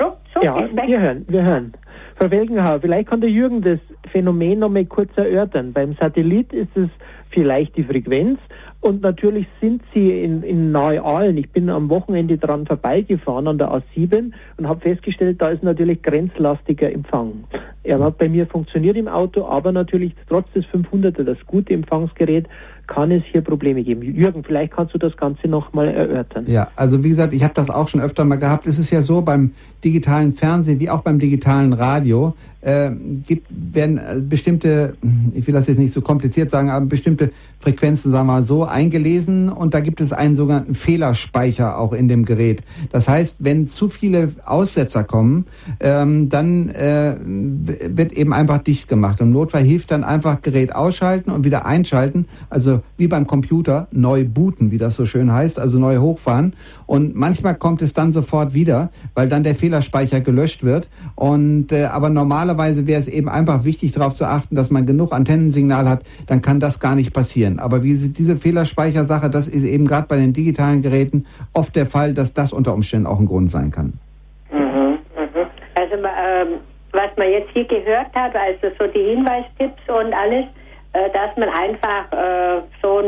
ruckzuck ja, wir hören, wir hören. Frau Welgenhauer, vielleicht kann der Jürgen das Phänomen noch mal kurz erörtern. Beim Satellit ist es vielleicht die Frequenz und natürlich sind sie in, in Nahe-Aalen. Ich bin am Wochenende dran vorbeigefahren an der A7 und habe festgestellt, da ist natürlich grenzlastiger Empfang. Er hat bei mir funktioniert im Auto, aber natürlich trotz des 500er, das gute Empfangsgerät, kann es hier Probleme geben. Jürgen, vielleicht kannst du das Ganze nochmal erörtern. Ja, also wie gesagt, ich habe das auch schon öfter mal gehabt. Es ist ja so beim digitalen Fernsehen wie auch beim digitalen Radio, äh, gibt, werden äh, bestimmte, ich will das jetzt nicht so kompliziert sagen, aber bestimmte Frequenzen, sagen wir mal so, eingelesen und da gibt es einen sogenannten Fehlerspeicher auch in dem Gerät. Das heißt, wenn zu viele Aussetzer kommen, ähm, dann äh, wird eben einfach dicht gemacht. Im Notfall hilft dann einfach Gerät ausschalten und wieder einschalten, also wie beim Computer, neu booten, wie das so schön heißt, also neu hochfahren. Und manchmal kommt es dann sofort wieder, weil dann der Fehlerspeicher gelöscht wird. Und äh, aber normalerweise normalerweise wäre es eben einfach wichtig, darauf zu achten, dass man genug Antennensignal hat, dann kann das gar nicht passieren. Aber wie diese Fehlerspeichersache, das ist eben gerade bei den digitalen Geräten oft der Fall, dass das unter Umständen auch ein Grund sein kann. Mhm, mhm. Also ähm, was man jetzt hier gehört hat, also so die Hinweistipps und alles, äh, dass man einfach äh, so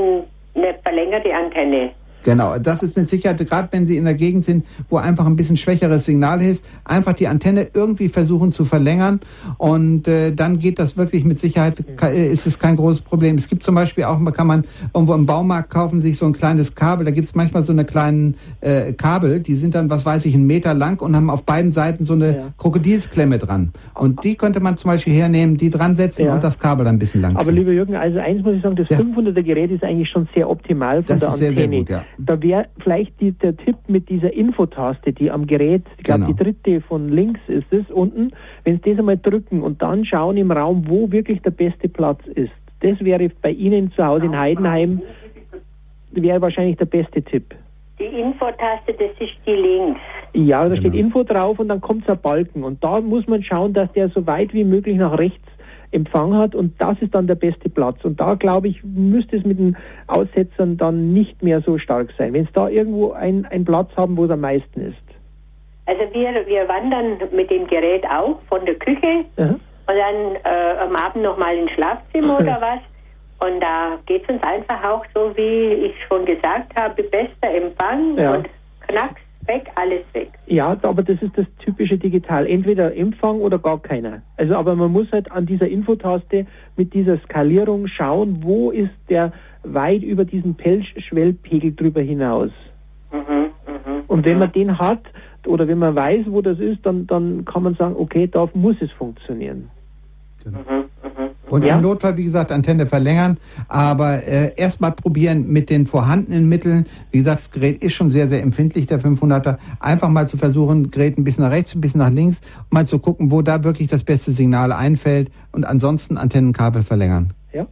eine verlängerte Antenne Genau, das ist mit Sicherheit, gerade wenn Sie in der Gegend sind, wo einfach ein bisschen schwächeres Signal ist, einfach die Antenne irgendwie versuchen zu verlängern und äh, dann geht das wirklich mit Sicherheit, ist es kein großes Problem. Es gibt zum Beispiel auch, kann man irgendwo im Baumarkt kaufen, sich so ein kleines Kabel, da gibt es manchmal so eine kleinen äh, Kabel, die sind dann, was weiß ich, einen Meter lang und haben auf beiden Seiten so eine ja. Krokodilsklemme dran. Und die könnte man zum Beispiel hernehmen, die dran setzen ja. und das Kabel dann ein bisschen lang Aber lieber Jürgen, also eins muss ich sagen, das ja. 500er Gerät ist eigentlich schon sehr optimal von das der Antenne. Sehr, sehr gut, ja. Da wäre vielleicht die, der Tipp mit dieser Infotaste, die am Gerät, ich glaube genau. die dritte von links ist es unten, wenn Sie das einmal drücken und dann schauen im Raum, wo wirklich der beste Platz ist. Das wäre bei Ihnen zu Hause in Heidenheim, wäre wahrscheinlich der beste Tipp. Die Infotaste, das ist die links. Ja, da genau. steht Info drauf und dann kommt ein Balken. Und da muss man schauen, dass der so weit wie möglich nach rechts Empfang hat und das ist dann der beste Platz. Und da glaube ich, müsste es mit den Aussetzern dann nicht mehr so stark sein, wenn es da irgendwo ein, ein Platz haben, wo es am meisten ist. Also wir, wir wandern mit dem Gerät auch von der Küche Aha. und dann äh, am Abend nochmal ins Schlafzimmer oder was. Und da geht es uns einfach auch so, wie ich schon gesagt habe, bester Empfang ja. und knacks weg, alles weg. Ja, aber das ist das typische Digital. Entweder Empfang oder gar keiner. Also, aber man muss halt an dieser Infotaste mit dieser Skalierung schauen, wo ist der weit über diesen Pelzschwellpegel drüber hinaus. Mhm, mh, Und wenn man den hat oder wenn man weiß, wo das ist, dann, dann kann man sagen, okay, da muss es funktionieren. Genau. Mhm, mh. Und ja. im Notfall, wie gesagt, Antenne verlängern, aber äh, erstmal probieren mit den vorhandenen Mitteln. Wie gesagt, das Gerät ist schon sehr, sehr empfindlich, der 500er. Einfach mal zu versuchen, Gerät ein bisschen nach rechts, ein bisschen nach links, mal zu gucken, wo da wirklich das beste Signal einfällt und ansonsten Antennenkabel verlängern. Ja.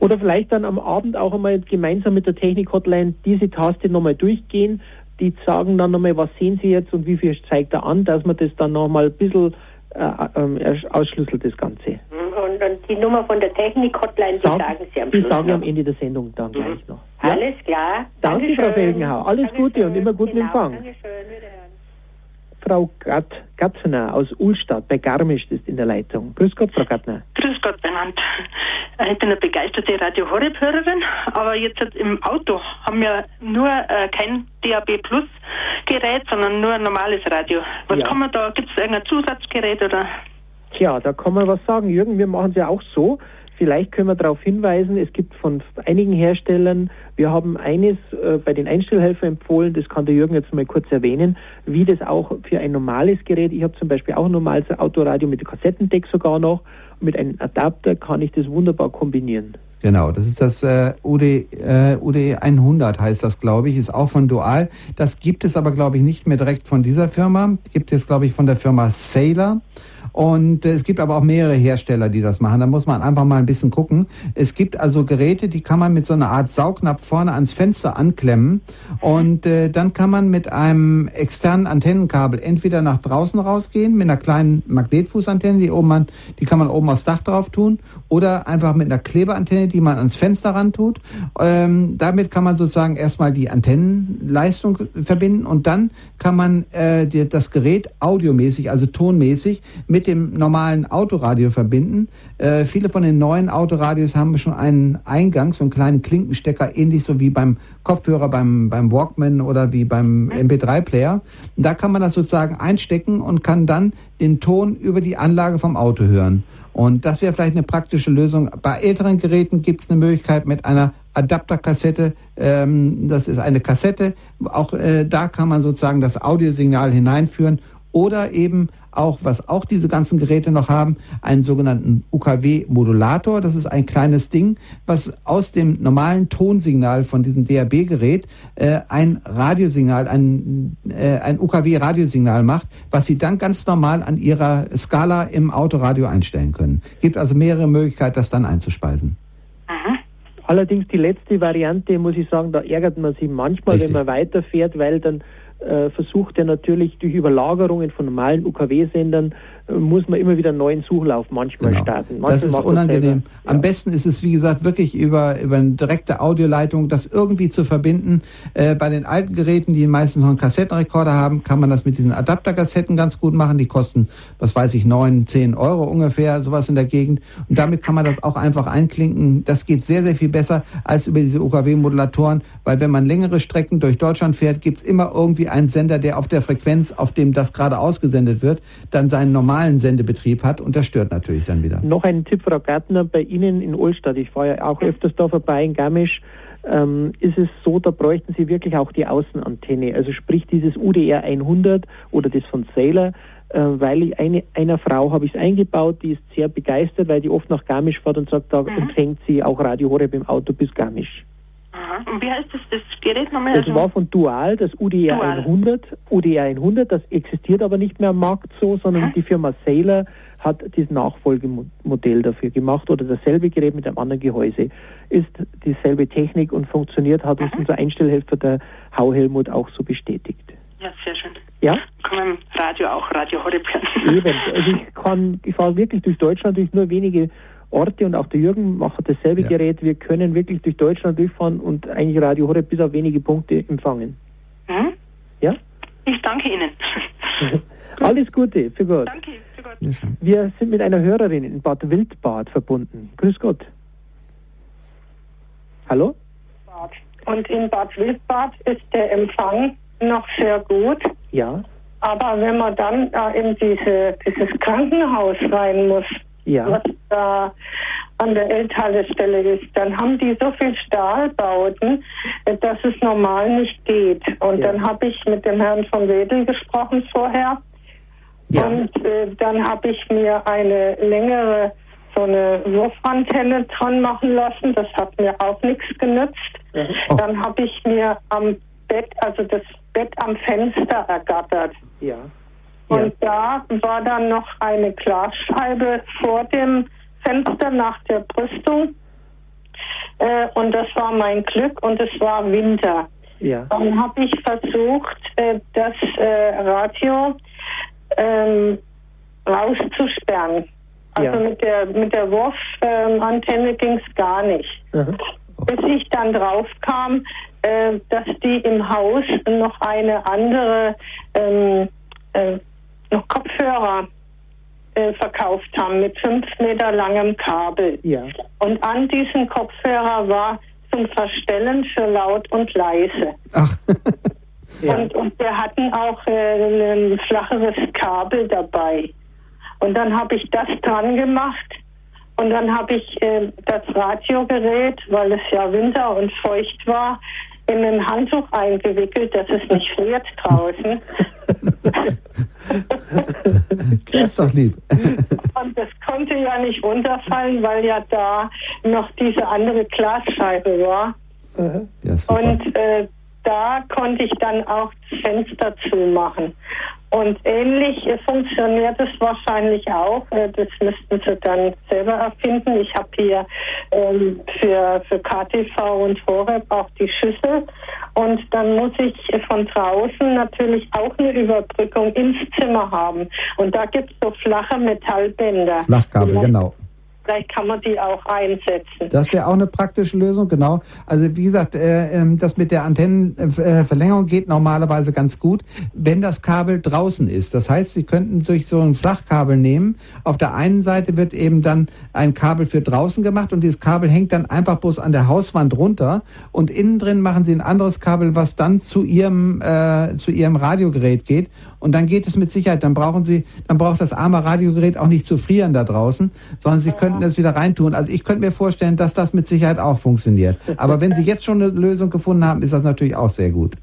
Oder vielleicht dann am Abend auch einmal gemeinsam mit der Technik-Hotline diese Taste nochmal durchgehen. Die sagen dann nochmal, was sehen Sie jetzt und wie viel zeigt er an, dass man das dann nochmal ein bisschen ausschlüsselt, das Ganze. Und, und die Nummer von der Technik-Hotline, die Sag, sagen Sie am Schluss. Die sagen noch. am Ende der Sendung dann mhm. gleich noch. Ja? Alles klar. Danke, Dankeschön. Frau Felgenhau. Alles Dankeschön. Gute und immer guten genau. Empfang. Dankeschön. Frau Gatt, Gatzner aus Ulstadt bei Garmisch ist in der Leitung. Grüß Gott, Frau Gattner. Grüß Gott, Benannt. Ich bin eine begeisterte Radio Horeb-Hörerin, aber jetzt im Auto haben wir nur äh, kein DAB Plus Gerät, sondern nur ein normales Radio. Was Ja. kann man da, gibt es irgendein Zusatzgerät oder? Tja, da kann man was sagen. Jürgen, wir machen es ja auch so. Vielleicht können wir darauf hinweisen, es gibt von einigen Herstellern, wir haben eines äh, bei den Einstellhelfern empfohlen, das kann der Jürgen jetzt mal kurz erwähnen, wie das auch für ein normales Gerät, ich habe zum Beispiel auch ein normales Autoradio mit Kassettendeck sogar noch, mit einem Adapter kann ich das wunderbar kombinieren. Genau, das ist das äh, UD, äh, UD 100 heißt das, glaube ich, ist auch von Dual. Das gibt es aber, glaube ich, nicht mehr direkt von dieser Firma. Gibt es, glaube ich, von der Firma Sailor. Und äh, es gibt aber auch mehrere Hersteller, die das machen. Da muss man einfach mal ein bisschen gucken. Es gibt also Geräte, die kann man mit so einer Art Saugnapf vorne ans Fenster anklemmen. Und äh, dann kann man mit einem externen Antennenkabel entweder nach draußen rausgehen, mit einer kleinen Magnetfußantenne, die oben an, die kann man oben aufs Dach drauf tun, oder einfach mit einer Klebeantenne, die man ans Fenster ran tut. Ähm, damit kann man sozusagen erstmal die Antennenleistung verbinden und dann kann man äh, das Gerät audiomäßig, also tonmäßig, mit dem normalen Autoradio verbinden. Äh, viele von den neuen Autoradios haben schon einen Eingang, so einen kleinen Klinkenstecker, ähnlich so wie beim Kopfhörer, beim, beim Walkman oder wie beim MP3-Player. Da kann man das sozusagen einstecken und kann dann den Ton über die Anlage vom Auto hören. Und das wäre vielleicht eine praktische Lösung. Bei älteren Geräten gibt es eine Möglichkeit mit einer Adapterkassette. Ähm, das ist eine Kassette. Auch äh, da kann man sozusagen das Audiosignal hineinführen. Oder eben auch, was auch diese ganzen Geräte noch haben, einen sogenannten UKW-Modulator. Das ist ein kleines Ding, was aus dem normalen Tonsignal von diesem DAB-Gerät äh, ein Radiosignal, ein, äh, ein UKW-Radiosignal macht, was Sie dann ganz normal an Ihrer Skala im Autoradio einstellen können. Gibt also mehrere Möglichkeiten, das dann einzuspeisen. Allerdings die letzte Variante, muss ich sagen, da ärgert man sich manchmal, Richtig. wenn man weiterfährt, weil dann versucht er natürlich durch Überlagerungen von normalen UKW-Sendern, äh, muss man immer wieder einen neuen Suchlauf manchmal Genau. starten. Manchmal Das ist unangenehm. selber. Am Ja. besten ist es, wie gesagt, wirklich über, über eine direkte Audioleitung, das irgendwie zu verbinden. Äh, bei den alten Geräten, die meistens noch einen Kassettenrekorder haben, kann man das mit diesen Adapterkassetten ganz gut machen. Die kosten, was weiß ich, neun, zehn Euro ungefähr, sowas in der Gegend. Und damit kann man das auch einfach einklinken. Das geht sehr, sehr viel besser als über diese UKW-Modulatoren, weil wenn man längere Strecken durch Deutschland fährt, gibt es immer irgendwie einen Sender, der auf der Frequenz, auf dem das gerade ausgesendet wird, dann seinen normalen Sendebetrieb hat und das stört natürlich dann wieder. Noch ein Tipp, Frau Gärtner, bei Ihnen in Olstadt, ich fahre ja auch öfters da vorbei in Garmisch, ähm, ist es so, da bräuchten Sie wirklich auch die Außenantenne, also sprich dieses UDR 100 oder das von Sailor, äh, weil ich eine, einer Frau habe ich es eingebaut, die ist sehr begeistert, weil die oft nach Garmisch fährt und sagt, da empfängt sie auch Radio Horeb im Auto bis Garmisch. Aha. Und wie heißt das, das Gerät nochmal? Das war von Dual, das UDR Dual. 100. UDR 100, das existiert aber nicht mehr am Markt so, sondern die Firma Sailor hat das Nachfolgemodell dafür gemacht oder dasselbe Gerät mit einem anderen Gehäuse. Ist dieselbe Technik und funktioniert, hat uns unser Einstellhelfer, der Hau Helmut, auch so bestätigt. ja, sehr schön. Ja, Kann man im Radio auch Radio Horeb hören. eben. Also ich kann, ich fahre wirklich durch Deutschland, durch nur wenige Orte und auch der Jürgen macht dasselbe Ja. Gerät. Wir können wirklich durch Deutschland durchfahren und eigentlich Radio Horeb bis auf wenige Punkte empfangen. Hm? Ja? Ich danke Ihnen. <laughs> Alles Gute, für Gott. danke. Für Gott. Ja. Wir sind mit einer Hörerin in Bad Wildbad verbunden. Grüß Gott. Hallo? Und in Bad Wildbad ist der Empfang noch sehr gut. Ja, Aber wenn man dann äh, in diese, dieses Krankenhaus rein muss, ja, was da an der Elthaltestelle ist, dann haben die so viel Stahlbauten, dass es normal nicht geht. Und Ja. dann habe ich mit dem Herrn von Wedel gesprochen vorher. Ja. Und äh, dann habe ich mir eine längere, so eine Wurfantenne dran machen lassen. Das hat mir auch nichts genützt. Oh. Dann habe ich mir am Bett, also das Bett am Fenster ergattert. ja. Ja, Und da war dann noch eine Glasscheibe vor dem Fenster nach der Brüstung. Äh, und das war mein Glück und es war Winter. ja, Dann habe ich versucht, äh, das äh, Radio ähm, rauszusperren. Also Ja. mit der mit der Wurfantenne ging es gar nicht. aha. Bis ich dann drauf kam, äh, dass die im Haus noch eine andere ähm, äh, noch Kopfhörer äh, verkauft haben mit fünf Meter langem Kabel. Ja. Und an diesem Kopfhörer war zum Verstellen für laut und leise. Ach, <laughs> Ja. Und, und wir hatten auch äh, ein flacheres Kabel dabei. Und dann habe ich das dran gemacht. Und dann habe ich äh, das Radiogerät, weil es ja Winter und feucht war, in ein Handtuch eingewickelt, dass es nicht friert draußen. <laughs> das <laughs> ist doch lieb. <laughs> Und das konnte ja nicht runterfallen, weil ja da noch diese andere Glasscheibe war. Ja. Und äh, da konnte ich dann auch das Fenster zumachen. Und ähnlich äh, funktioniert es wahrscheinlich auch. Äh, das müssten Sie dann selber erfinden. Ich habe hier ähm, für, für KTV und Horeb auch die Schüssel. Und dann muss ich von draußen natürlich auch eine Überbrückung ins Zimmer haben. Und da gibt es so flache Metallbänder. Flachkabel, genau. Vielleicht kann man die auch einsetzen. Das wäre auch eine praktische Lösung, genau. Also wie gesagt, äh, ähm, das mit der Antennenverlängerung geht normalerweise ganz gut, wenn das Kabel draußen ist. Das heißt, Sie könnten durch so ein Flachkabel nehmen. Auf der einen Seite wird eben dann ein Kabel für draußen gemacht und dieses Kabel hängt dann einfach bloß an der Hauswand runter und innen drin machen Sie ein anderes Kabel, was dann zu Ihrem äh, zu Ihrem Radiogerät geht und dann geht es mit Sicherheit. Dann brauchen Sie, dann braucht das arme Radiogerät auch nicht zu frieren da draußen, sondern Sie könnten das wieder reintun. Also ich könnte mir vorstellen, dass das mit Sicherheit auch funktioniert. Aber wenn Sie jetzt schon eine Lösung gefunden haben, ist das natürlich auch sehr gut.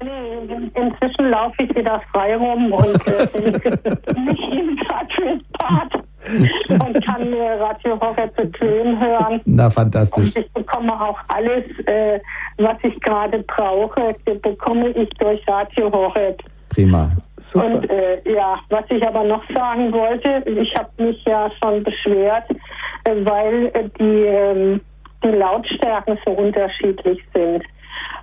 Inzwischen laufe ich wieder frei rum und äh, bin <laughs> nicht fürs Bad und kann mir Radio Horror bequem hören. Na, fantastisch. Und ich bekomme auch alles, äh, was ich gerade brauche, bekomme ich durch Radio Horror. Prima. Super. Und äh, ja, was ich aber noch sagen wollte, ich habe mich ja schon beschwert, äh, weil äh, die, ähm, die Lautstärken so unterschiedlich sind.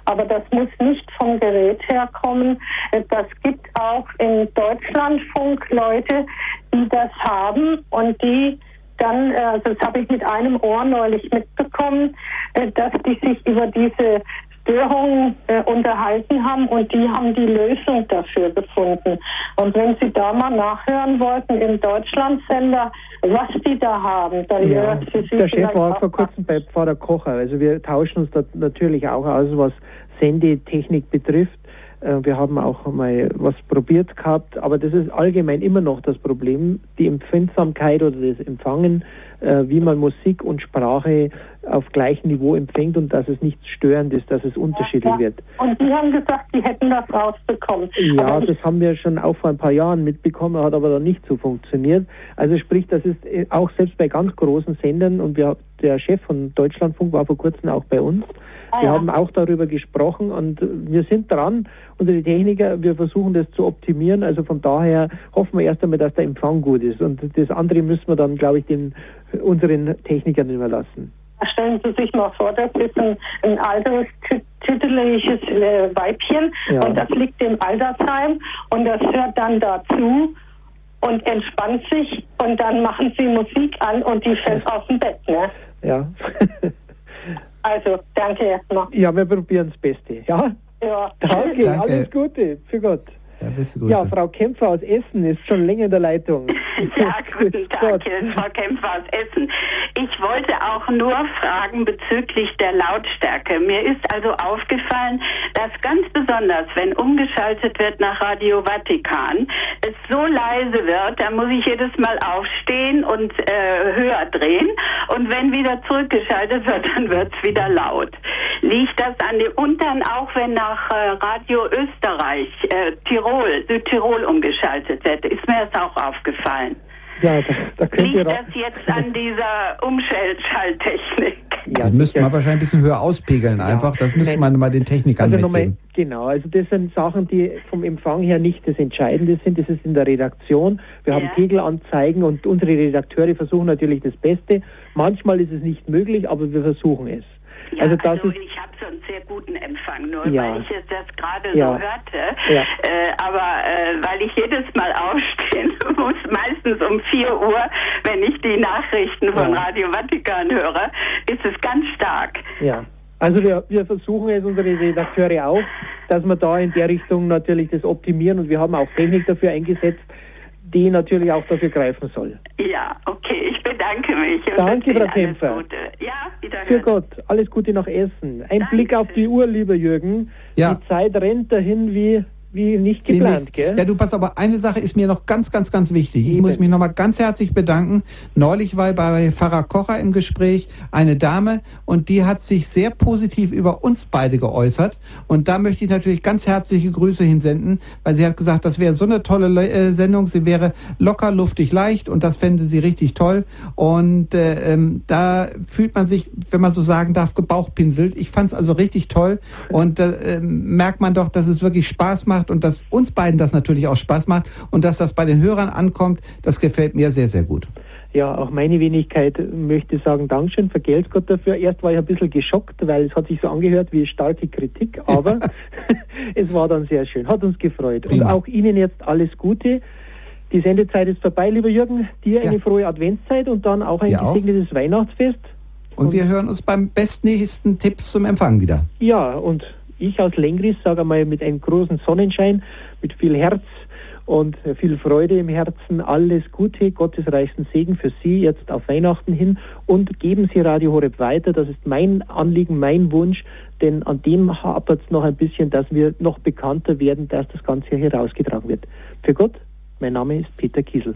Aber das muss nicht vom Gerät herkommen. Äh, Das gibt auch in Deutschlandfunk Leute, die das haben und die dann, also das habe ich mit einem Ohr neulich mitbekommen, dass die sich über diese Störungen äh, unterhalten haben und die haben die Lösung dafür gefunden. Und wenn Sie da mal nachhören wollten im Deutschlandsender, was die da haben, dann Ja, für Sie der Chef war vor kurzem bei Pfarrer Kocher. Also wir tauschen uns da natürlich auch aus, was Sendetechnik betrifft. Äh, Wir haben auch mal was probiert gehabt, aber das ist allgemein immer noch das Problem, die Empfindsamkeit oder das Empfangen, äh, wie man Musik und Sprache auf gleichem Niveau empfängt und dass es nichts störend ist, dass es unterschiedlich Ja, wird. Und die haben gesagt, die hätten das rausbekommen. Ja, das haben wir schon auch vor ein paar Jahren mitbekommen, hat aber dann nicht so funktioniert. Also sprich, das ist äh, auch selbst bei ganz großen Sendern und wir, der Chef von Deutschlandfunk war vor kurzem auch bei uns. Ah, wir ja. haben auch darüber gesprochen und wir sind dran, unsere Techniker, wir versuchen das zu optimieren. Also von daher hoffen wir erst einmal, dass der Empfang gut ist. Und das andere müssen wir dann, glaube ich, den unseren Technikern überlassen. Stellen Sie sich mal vor, das ist ein, ein altes, tü- tüdeliges äh, Weibchen Ja. und das liegt im Altersheim und das hört dann dazu und entspannt sich und dann machen Sie Musik an und die fällt aus dem Bett. Ne? Ja. <laughs> Also, danke erstmal. ja, wir probieren das Beste. Ja, Ja. danke, Danke. alles Gute. Für Gott. Ja, beste Grüße. Ja, Frau Kämpfer aus Essen ist schon länger in der Leitung. <laughs> Ja, guten Tag, <laughs> Gott. hier ist Frau Kämpfer aus Essen. Ich wollte auch nur fragen bezüglich der Lautstärke. Mir ist also aufgefallen, dass ganz besonders, wenn umgeschaltet wird nach Radio Vatikan, es so leise wird, da muss ich jedes Mal aufstehen und äh, höher drehen. Und wenn wieder zurückgeschaltet wird, <laughs> dann wird es wieder laut. Liegt das an dem, und dann auch wenn nach äh, Radio Österreich, äh, Tirol, Südtirol umgeschaltet wird, ist mir das auch aufgefallen. Ja, da, da könnt ihr Liegt das jetzt an dieser Umschalttechnik? Ja, das müsste man wahrscheinlich ein bisschen höher auspegeln einfach. Das müsste man mal den Technikern Also mitgeben. genau, also das sind Sachen, die vom Empfang her nicht das Entscheidende sind. Das ist in der Redaktion. Wir haben Ja. Pegelanzeigen und unsere Redakteure versuchen natürlich das Beste. Manchmal ist es nicht möglich, aber wir versuchen es. Ja, also das ist ich habe so einen sehr guten Empfang, nur Ja. weil ich jetzt das gerade Ja. so hörte. Ja. Äh, aber äh, weil ich jedes Mal aufstehen <laughs> muss, meistens um 4 Uhr, wenn ich die Nachrichten von. Radio Vatikan höre, ist es ganz stark. ja. Also wir, wir versuchen es, unsere Redakteure auch, dass wir da in der Richtung natürlich das optimieren und wir haben auch Technik dafür eingesetzt, die natürlich auch dafür greifen soll. Ja, okay, ich bedanke mich. Danke, Frau Kämpfer. Ja, wiederhören. Für Gott, alles Gute nach Essen. Ein Danke. Blick auf die Uhr, lieber Jürgen. Ja. Die Zeit rennt dahin wie wie nicht geplant, gell? Ja, du pass aber eine Sache ist mir noch ganz, ganz, ganz wichtig. Ich Eben. muss mich nochmal ganz herzlich bedanken. Neulich war bei Pfarrer Kocher im Gespräch eine Dame und die hat sich sehr positiv über uns beide geäußert. Und da möchte ich natürlich ganz herzliche Grüße hinsenden, weil sie hat gesagt, das wäre so eine tolle äh, Sendung. Sie wäre locker, luftig, leicht und das fände sie richtig toll. Und äh, ähm, da fühlt man sich, wenn man so sagen darf, gebauchpinselt. Ich fand es also richtig toll und da äh, merkt man doch, dass es wirklich Spaß macht macht und dass uns beiden das natürlich auch Spaß macht und dass das bei den Hörern ankommt, das gefällt mir sehr, sehr gut. Ja, auch meine Wenigkeit möchte sagen, Dankeschön, vergelt's Gott dafür. Erst war ich ein bisschen geschockt, weil es hat sich so angehört wie starke Kritik, <laughs> aber <laughs> es war dann sehr schön, hat uns gefreut. Prima. Und auch Ihnen jetzt alles Gute. Die Sendezeit ist vorbei, lieber Jürgen. Dir ja. eine frohe Adventszeit und dann auch ein ja gesegnetes auch. Weihnachtsfest. Und, und wir hören uns beim bestnächsten Tipps zum Empfang wieder. Ja, und ich aus Lengris sage einmal mit einem großen Sonnenschein, mit viel Herz und viel Freude im Herzen. Alles Gute, Gottes reichsten Segen für Sie jetzt auf Weihnachten hin und geben Sie Radio Horeb weiter. Das ist mein Anliegen, mein Wunsch, denn an dem hapert es noch ein bisschen, dass wir noch bekannter werden, dass das Ganze hier herausgetragen wird. Für Gott, mein Name ist Peter Kiesel.